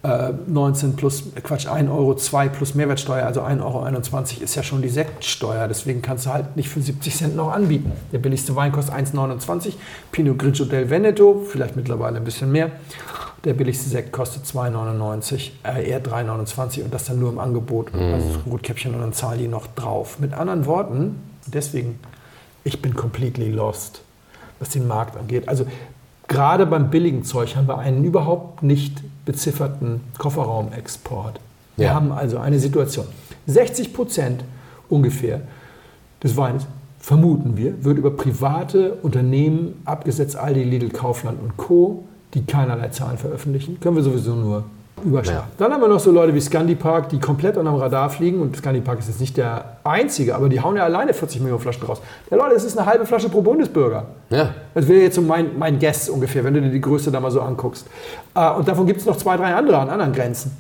Speaker 1: äh, 19 plus, äh, Quatsch, 1 Euro 2 plus Mehrwertsteuer, also 1,21 Euro ist ja schon die Sektsteuer. Deswegen kannst du halt nicht für 70 Cent noch anbieten. Der billigste Wein kostet 1,29, Pinot Grigio del Veneto, vielleicht mittlerweile ein bisschen mehr. Der billigste Sekt kostet 2,99, äh, eher 3,29 und das dann nur im Angebot. Also das Rotkäppchen und dann zahlen die noch drauf. Mit anderen Worten, deswegen, ich bin completely lost was den Markt angeht. Also gerade beim billigen Zeug haben wir einen überhaupt nicht bezifferten Kofferraumexport. Wir
Speaker 2: Ja.
Speaker 1: haben also eine Situation. 60 Prozent ungefähr des Weines, vermuten wir, wird über private Unternehmen abgesetzt, Aldi, Lidl, Kaufland und Co., die keinerlei Zahlen veröffentlichen. Können wir sowieso nur überschauen.
Speaker 2: Ja.
Speaker 1: Dann haben wir noch so Leute wie Scandi Park, die komplett unterm Radar fliegen. Und Scandi Park ist jetzt nicht der einzige, aber die hauen ja alleine 40 Millionen Flaschen raus. Ja, Leute, das ist eine halbe Flasche pro Bundesbürger.
Speaker 2: Ja.
Speaker 1: Das wäre jetzt so mein, mein Guess ungefähr, wenn du dir die Größe da mal so anguckst. Äh, und davon gibt es noch zwei, drei andere an anderen Grenzen.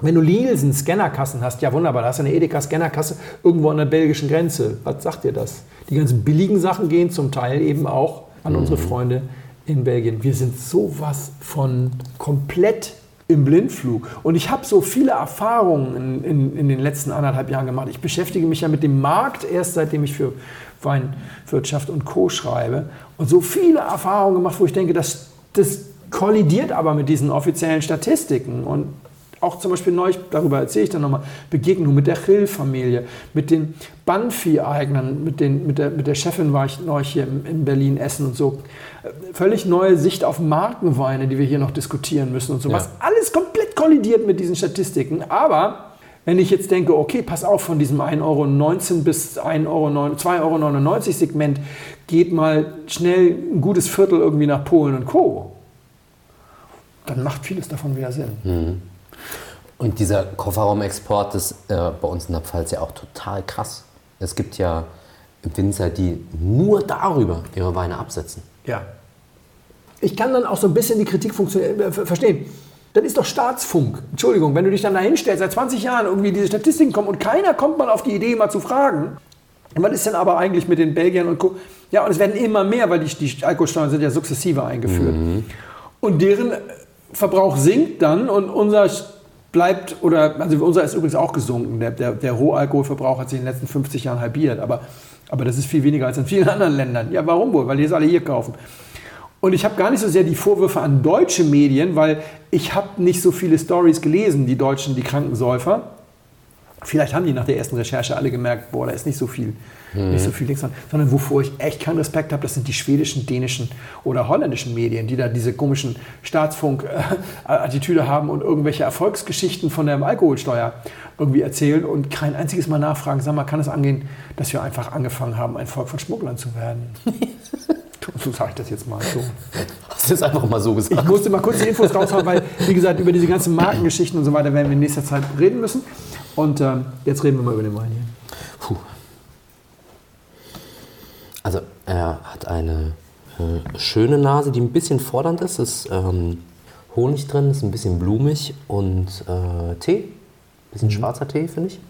Speaker 1: Wenn du Nielsen Scannerkassen hast, ja wunderbar, da hast du eine Edeka Scannerkasse irgendwo an der belgischen Grenze. Was sagt dir das? Die ganzen billigen Sachen gehen zum Teil eben auch an unsere Freunde in Belgien. Wir sind sowas von komplett im Blindflug. Und ich habe so viele Erfahrungen in, in, in den letzten anderthalb Jahren gemacht. Ich beschäftige mich ja mit dem Markt erst seitdem ich für Weinwirtschaft und Co. schreibe. Und so viele Erfahrungen gemacht, wo ich denke, das, das kollidiert aber mit diesen offiziellen Statistiken. Und auch zum Beispiel neulich, darüber erzähle ich dann nochmal, Begegnung mit der Chill-Familie, mit den Banfi-Eignern, mit, den, mit, der, mit der Chefin war ich neulich hier in, in Berlin essen und so. Äh, Völlig neue Sicht auf Markenweine, die wir hier noch diskutieren müssen und sowas.
Speaker 2: Ja.
Speaker 1: Alles komplett kollidiert mit diesen Statistiken. Aber wenn ich jetzt denke, okay, pass auf, von diesem 1,19 Euro bis 1 Euro, 2,99 Euro Segment geht mal schnell ein gutes Viertel irgendwie nach Polen und Co. Dann macht vieles davon wieder Sinn.
Speaker 2: Und dieser Kofferraumexport ist äh, bei uns in der Pfalz ja auch total krass. Es gibt ja Winzer, die nur darüber ihre Weine absetzen.
Speaker 1: Ja. Ich kann dann auch so ein bisschen die Kritik äh, ver- verstehen. Das ist doch Staatsfunk. Entschuldigung, wenn du dich dann da hinstellst, seit 20 Jahren irgendwie diese Statistiken kommen und keiner kommt mal auf die Idee, mal zu fragen. Was ist denn aber eigentlich mit den Belgiern und Co. Ja, und es werden immer mehr, weil die, die Alkoholsteuern sind ja sukzessive eingeführt. Und deren Verbrauch sinkt dann und unser bleibt, oder, also unser ist übrigens auch gesunken. Der, der, der Rohalkoholverbrauch hat sich in den letzten 50 Jahren halbiert, aber, aber das ist viel weniger als in vielen anderen Ländern. Ja, warum wohl? Weil die es alle hier kaufen. Und ich habe gar nicht so sehr die Vorwürfe an deutsche Medien, weil ich habe nicht so viele Stories gelesen, die Deutschen, die Krankensäufer. Vielleicht haben die nach der ersten Recherche alle gemerkt, boah, da ist nicht so viel, nicht so viel links. Sondern wovor ich echt keinen Respekt habe, das sind die schwedischen, dänischen oder holländischen Medien, die da diese komischen Staatsfunk-Attitüde haben und irgendwelche Erfolgsgeschichten von der Alkoholsteuer irgendwie erzählen und kein einziges Mal nachfragen, sag mal, kann es angehen, dass wir einfach angefangen haben, ein Volk von Schmugglern zu werden? so sage ich das jetzt mal so.
Speaker 2: Hast du das einfach mal so gesagt?
Speaker 1: Ich musste mal kurz die Infos raushauen, weil, wie gesagt, über diese ganzen Markengeschichten und so weiter werden wir in nächster Zeit reden müssen. Und ähm, jetzt reden wir mal über den Wein hier.
Speaker 2: Also er hat eine äh, schöne Nase, die ein bisschen fordernd ist. Es ist ähm, Honig drin, ist ein bisschen blumig und äh, Tee. Bisschen schwarzer Tee, finde ich.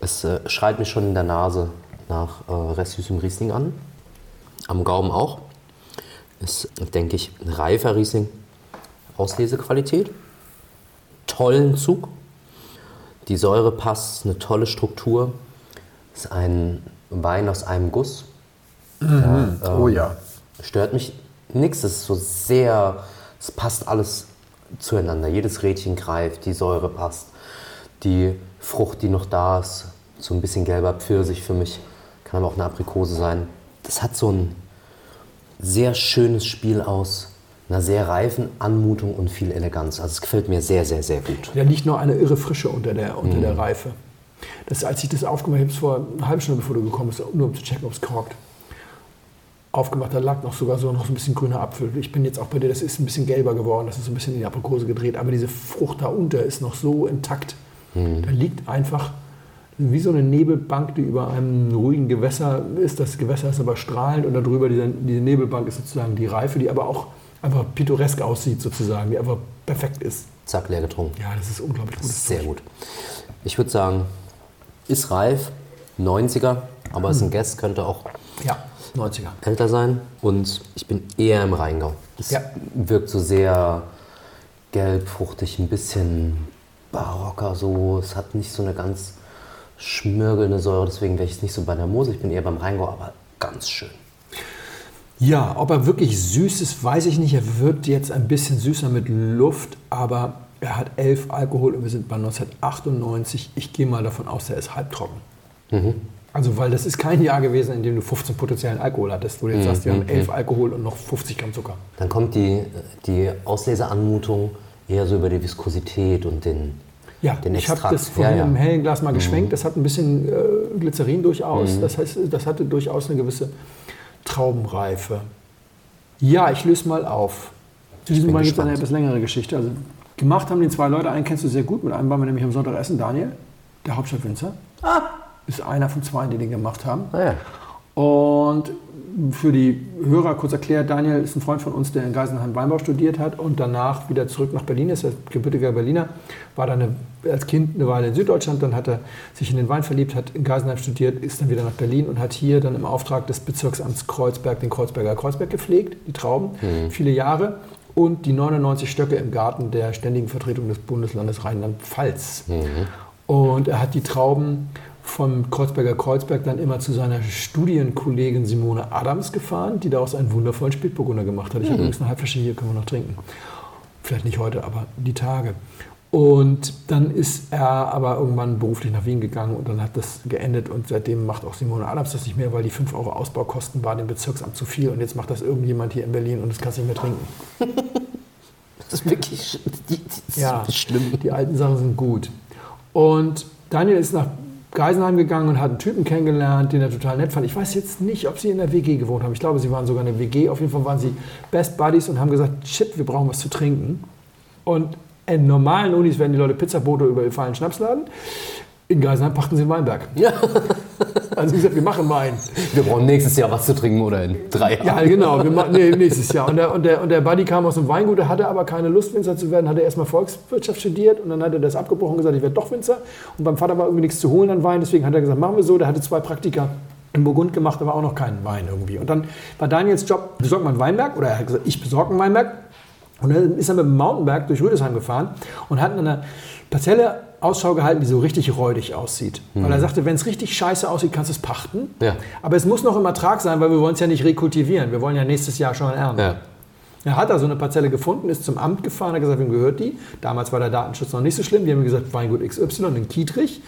Speaker 2: Es äh, schreit mich schon in der Nase nach äh, restsüßem Riesling an. Am Gaumen auch. Ist, denke ich, ein reifer Riesling. Auslesequalität. Tollen Zug. Die Säure passt, eine tolle Struktur. Ist ein Wein aus einem Guss. Da,
Speaker 1: Oh
Speaker 2: ähm,
Speaker 1: ja.
Speaker 2: Stört mich nichts. Es ist so sehr, es passt alles zueinander. Jedes Rädchen greift, die Säure passt. Die Frucht, die noch da ist, so ein bisschen gelber Pfirsich für mich, kann aber auch eine Aprikose sein. Das hat so ein sehr schönes Spiel aus einer sehr reifen Anmutung und viel Eleganz. Also es gefällt mir sehr, sehr, sehr gut.
Speaker 1: Da liegt noch eine irre Frische unter der, unter der Reife. Das, als ich das aufgemacht habe, ich vor einer halben Stunde, bevor du gekommen bist, nur um zu checken, ob es korkt. Aufgemacht, da lag noch sogar so noch so ein bisschen grüner Apfel. Ich bin jetzt auch bei dir, das ist ein bisschen gelber geworden, das ist so ein bisschen in die Aprikose gedreht, aber diese Frucht da unter ist noch so intakt. Da liegt einfach wie so eine Nebelbank, die über einem ruhigen Gewässer ist. Das Gewässer ist aber strahlend und darüber diese, diese Nebelbank ist sozusagen die Reife, die aber auch einfach pittoresk aussieht sozusagen, die einfach perfekt ist.
Speaker 2: Zack, leer getrunken.
Speaker 1: Ja, das ist unglaublich gut.
Speaker 2: Das ist sehr gut. Ich würde sagen, ist reif, 90er, aber ist ein Guess, könnte auch
Speaker 1: Ja, 90er.
Speaker 2: älter sein. Und ich bin eher im Rheingau. Es
Speaker 1: Ja.
Speaker 2: wirkt so sehr gelb, fruchtig, ein bisschen barocker so. Es hat nicht so eine ganz schmirgelnde Säure, deswegen wäre ich es nicht so bei der Mose. Ich bin eher beim Rheingau, aber ganz schön.
Speaker 1: Ja, ob er wirklich süß ist, weiß ich nicht. Er wird jetzt ein bisschen süßer mit Luft, aber er hat 11 Alkohol und wir sind bei 1998. Ich gehe mal davon aus, er ist halbtrocken. Also, weil das ist kein Jahr gewesen, in dem du 15 potenziellen Alkohol hattest, wo du jetzt sagst, wir haben 11 Alkohol und noch 50 Gramm Zucker.
Speaker 2: Dann kommt die, die Ausleseanmutung eher so über die Viskosität und den,
Speaker 1: Ja,
Speaker 2: den
Speaker 1: ich habe das vorhin
Speaker 2: Ja, ja.
Speaker 1: im hellen Glas mal geschwenkt. Das hat ein bisschen äh, Glycerin durchaus. Das heißt, das hatte durchaus eine gewisse Traubenreife. Ja, ich löse mal auf. Zu diesem Mal gibt es eine etwas längere Geschichte. Also, gemacht haben den zwei Leute, einen kennst du sehr gut. Mit einem waren wir nämlich am Sonntag essen, Daniel, der Hauptstadtwinzer. Ist einer von zwei, die den gemacht haben.
Speaker 2: Ah, ja.
Speaker 1: Und für die Hörer kurz erklärt, Daniel ist ein Freund von uns, der in Geisenheim Weinbau studiert hat und danach wieder zurück nach Berlin ist. Er ist gebürtiger Berliner, war dann eine, als Kind eine Weile in Süddeutschland, dann hat er sich in den Wein verliebt, hat in Geisenheim studiert, ist dann wieder nach Berlin und hat hier dann im Auftrag des Bezirksamts Kreuzberg den Kreuzberger Kreuzberg gepflegt, die Trauben, viele Jahre. Und die 99 Stöcke im Garten der ständigen Vertretung des Bundeslandes Rheinland-Pfalz. Und er hat die Trauben vom Kreuzberger Kreuzberg dann immer zu seiner Studienkollegin Simone Adams gefahren, die daraus einen wundervollen Spätburgunder gemacht hat. Ich habe übrigens eine Halbflasche hier, können wir noch trinken. Vielleicht nicht heute, aber die Tage. Und dann ist er aber irgendwann beruflich nach Wien gegangen und dann hat das geendet und seitdem macht auch Simone Adams das nicht mehr, weil die 5 Euro Ausbaukosten war dem Bezirksamt zu viel und jetzt macht das irgendjemand hier in Berlin und das kannst du nicht mehr trinken.
Speaker 2: Das ist wirklich die, die,
Speaker 1: Ja,
Speaker 2: schlimm.
Speaker 1: Die alten Sachen sind gut. Und Daniel ist nach Geisenheim gegangen und hat einen Typen kennengelernt, den er total nett fand. Ich weiß jetzt nicht, ob sie in der WG gewohnt haben. Ich glaube, sie waren sogar in der WG. Auf jeden Fall waren sie Best Buddies und haben gesagt, shit, wir brauchen was zu trinken. Und in normalen Unis werden die Leute Pizzabote überfallen einen Schnapsladen. In Geisenheim pachten sie einen Weinberg.
Speaker 2: Ja.
Speaker 1: Also wie gesagt, wir machen Wein.
Speaker 2: Wir brauchen nächstes Jahr was zu trinken oder in drei Jahren.
Speaker 1: Ja, genau. Wir machen, nee, nächstes Jahr. Und der, und, der, und der Buddy kam aus dem Weingut, der hatte aber keine Lust, Winzer zu werden, hatte erstmal Volkswirtschaft studiert und dann hat er das abgebrochen und gesagt, ich werde doch Winzer. Und beim Vater war irgendwie nichts zu holen an Wein, deswegen hat er gesagt, machen wir so. Der hatte zwei Praktika in Burgund gemacht, aber auch noch keinen Wein irgendwie. Und dann war Daniels Job, besorgt man einen Weinberg, oder er hat gesagt, ich besorge einen Weinberg. Und dann ist er mit dem Mountainberg durch Rüdesheim gefahren und hat an einer Parzelle Ausschau gehalten, die so richtig räudig aussieht. Weil er sagte, wenn es richtig scheiße aussieht, kannst du es pachten.
Speaker 2: Ja.
Speaker 1: Aber es muss noch im Ertrag sein, weil wir wollen es ja nicht rekultivieren. Wir wollen ja nächstes Jahr schon ernten.
Speaker 2: Ja.
Speaker 1: Er hat da so eine Parzelle gefunden, ist zum Amt gefahren, hat gesagt, wem gehört die? Damals war der Datenschutz noch nicht so schlimm. Die haben gesagt, Weingut XY in Kietrich.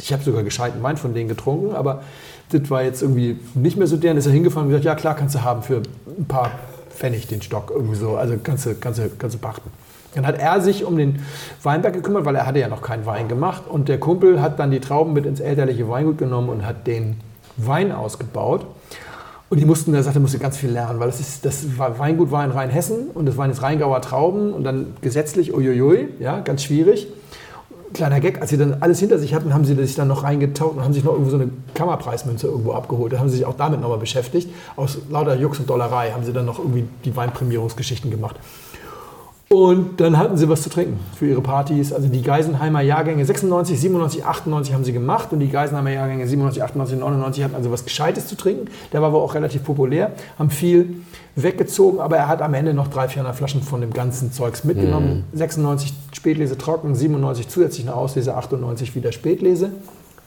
Speaker 1: Ich habe sogar gescheiten Wein von denen getrunken, aber das war jetzt irgendwie nicht mehr so deren. Ist er hingefahren und gesagt, ja klar, kannst du haben für ein paar Pfennig den Stock irgendwie so. Also kannst du, kannst du, kannst du pachten. Dann hat er sich um den Weinberg gekümmert, weil er hatte ja noch keinen Wein gemacht. Und der Kumpel hat dann die Trauben mit ins elterliche Weingut genommen und hat den Wein ausgebaut. Und die mussten, er sagte, musste ganz viel lernen, weil das, ist, das Weingut war in Rheinhessen und das waren jetzt Rheingauer Trauben und dann gesetzlich, uiuiui, ja, ganz schwierig. Kleiner Gag, als sie dann alles hinter sich hatten, haben sie sich dann noch reingetaucht und haben sich noch irgendwo so eine Kammerpreismünze irgendwo abgeholt. Da haben sie sich auch damit nochmal beschäftigt. Aus lauter Jux und Dollerei haben sie dann noch irgendwie die Weinprämierungsgeschichten gemacht. Und dann hatten sie was zu trinken für ihre Partys. Also die Geisenheimer Jahrgänge 96, 97, 98 haben sie gemacht und die Geisenheimer Jahrgänge 97, 98, 99 hatten also was Gescheites zu trinken. Der war aber auch relativ populär, haben viel weggezogen, aber er hat am Ende noch 300, 400 Flaschen von dem ganzen Zeugs mitgenommen. Mhm. 96 Spätlese trocken, 97 zusätzlich eine Auslese, 98 wieder Spätlese.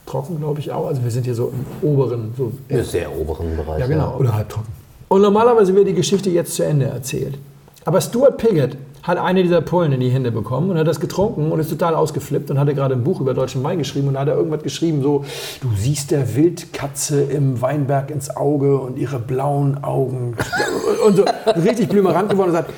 Speaker 1: Trocken, glaube ich auch. Also wir sind hier so im oberen, so
Speaker 2: Im sehr oberen Bereich.
Speaker 1: Ja, genau, ja. oder halbtrocken. Und normalerweise wird die Geschichte jetzt zu Ende erzählt. Aber Stuart Piggott hat eine dieser Pullen in die Hände bekommen und hat das getrunken und ist total ausgeflippt und hatte gerade ein Buch über deutschen Wein geschrieben und da hat er irgendwas geschrieben, so, du siehst der Wildkatze im Weinberg ins Auge und ihre blauen Augen und so richtig blümerant geworden und sagt,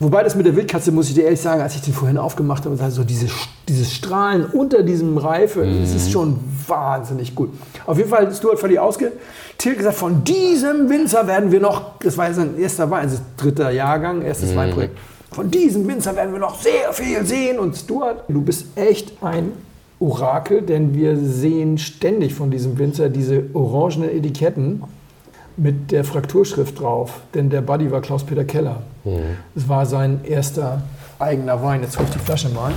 Speaker 1: Wobei das mit der Wildkatze, muss ich dir ehrlich sagen, als ich den vorhin aufgemacht habe, so diese, dieses Strahlen unter diesem Reife, mhm. das ist schon wahnsinnig gut. Auf jeden Fall, Stuart völlig ausgetilgt gesagt, von diesem Winzer werden wir noch, das war sein erster Wein, also dritter Jahrgang, erstes mhm. Weinprojekt, von diesem Winzer werden wir noch sehr viel sehen. Und Stuart, du bist echt ein Orakel, denn wir sehen ständig von diesem Winzer diese orangenen Etiketten mit der Frakturschrift drauf. Denn der Buddy war Klaus-Peter Keller. Es mhm. war sein erster eigener Wein. Jetzt hole ich die Flasche mal.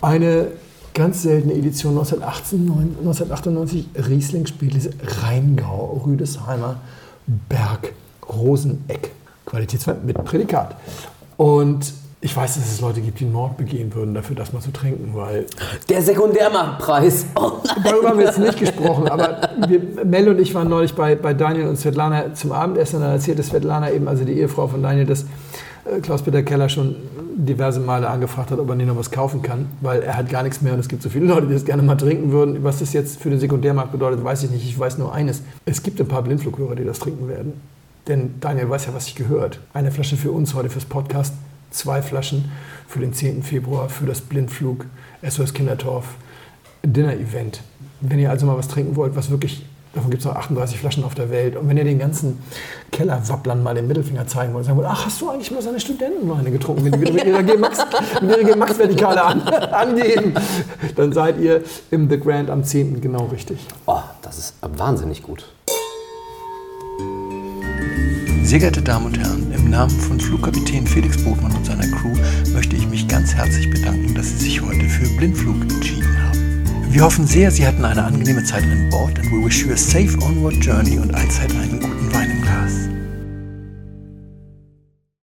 Speaker 1: Eine ganz seltene Edition 1918, 1998 Riesling Spätlese Rheingau, Rüdesheimer Berg, Roseneck. Qualitätswein mit Prädikat. Und ich weiß, dass es Leute gibt, die einen Mord begehen würden, dafür das mal zu trinken, weil.
Speaker 2: Der Sekundärmarktpreis. Oh
Speaker 1: Darüber haben wir jetzt nicht gesprochen, aber wir, Mel und ich waren neulich bei, bei Daniel und Svetlana zum Abendessen und dann erzählte Svetlana eben, also die Ehefrau von Daniel, dass äh, Klaus-Peter Keller schon diverse Male angefragt hat, ob er nicht noch was kaufen kann, weil er hat gar nichts mehr und es gibt so viele Leute, die das gerne mal trinken würden. Was das jetzt für den Sekundärmarkt bedeutet, weiß ich nicht. Ich weiß nur eines. Es gibt ein paar Blindflughörer, die das trinken werden. Denn Daniel weiß ja, was sich gehört. Eine Flasche für uns heute fürs Podcast, zwei Flaschen für den 10. Februar für das Blindflug SOS Kindertorf Dinner Event. Wenn ihr also mal was trinken wollt, was wirklich, davon gibt es noch 38 Flaschen auf der Welt, und wenn ihr den ganzen Kellerwapplern mal den Mittelfinger zeigen wollt, sagen wollt, ach, hast du eigentlich mal seine Studentenweine getrunken, wenn die wieder mit ihrer G-Max-Vertikale an, angehen, dann seid ihr im The Grand am 10. genau richtig.
Speaker 2: Oh, das ist wahnsinnig gut.
Speaker 1: Sehr geehrte Damen und Herren, im Namen von Flugkapitän Felix Botmann und seiner Crew möchte ich mich ganz herzlich bedanken, dass Sie sich heute für Blindflug entschieden haben. Wir hoffen sehr, Sie hatten eine angenehme Zeit an Bord and we wish you a safe onward journey und allzeit einen guten Wein im Glas.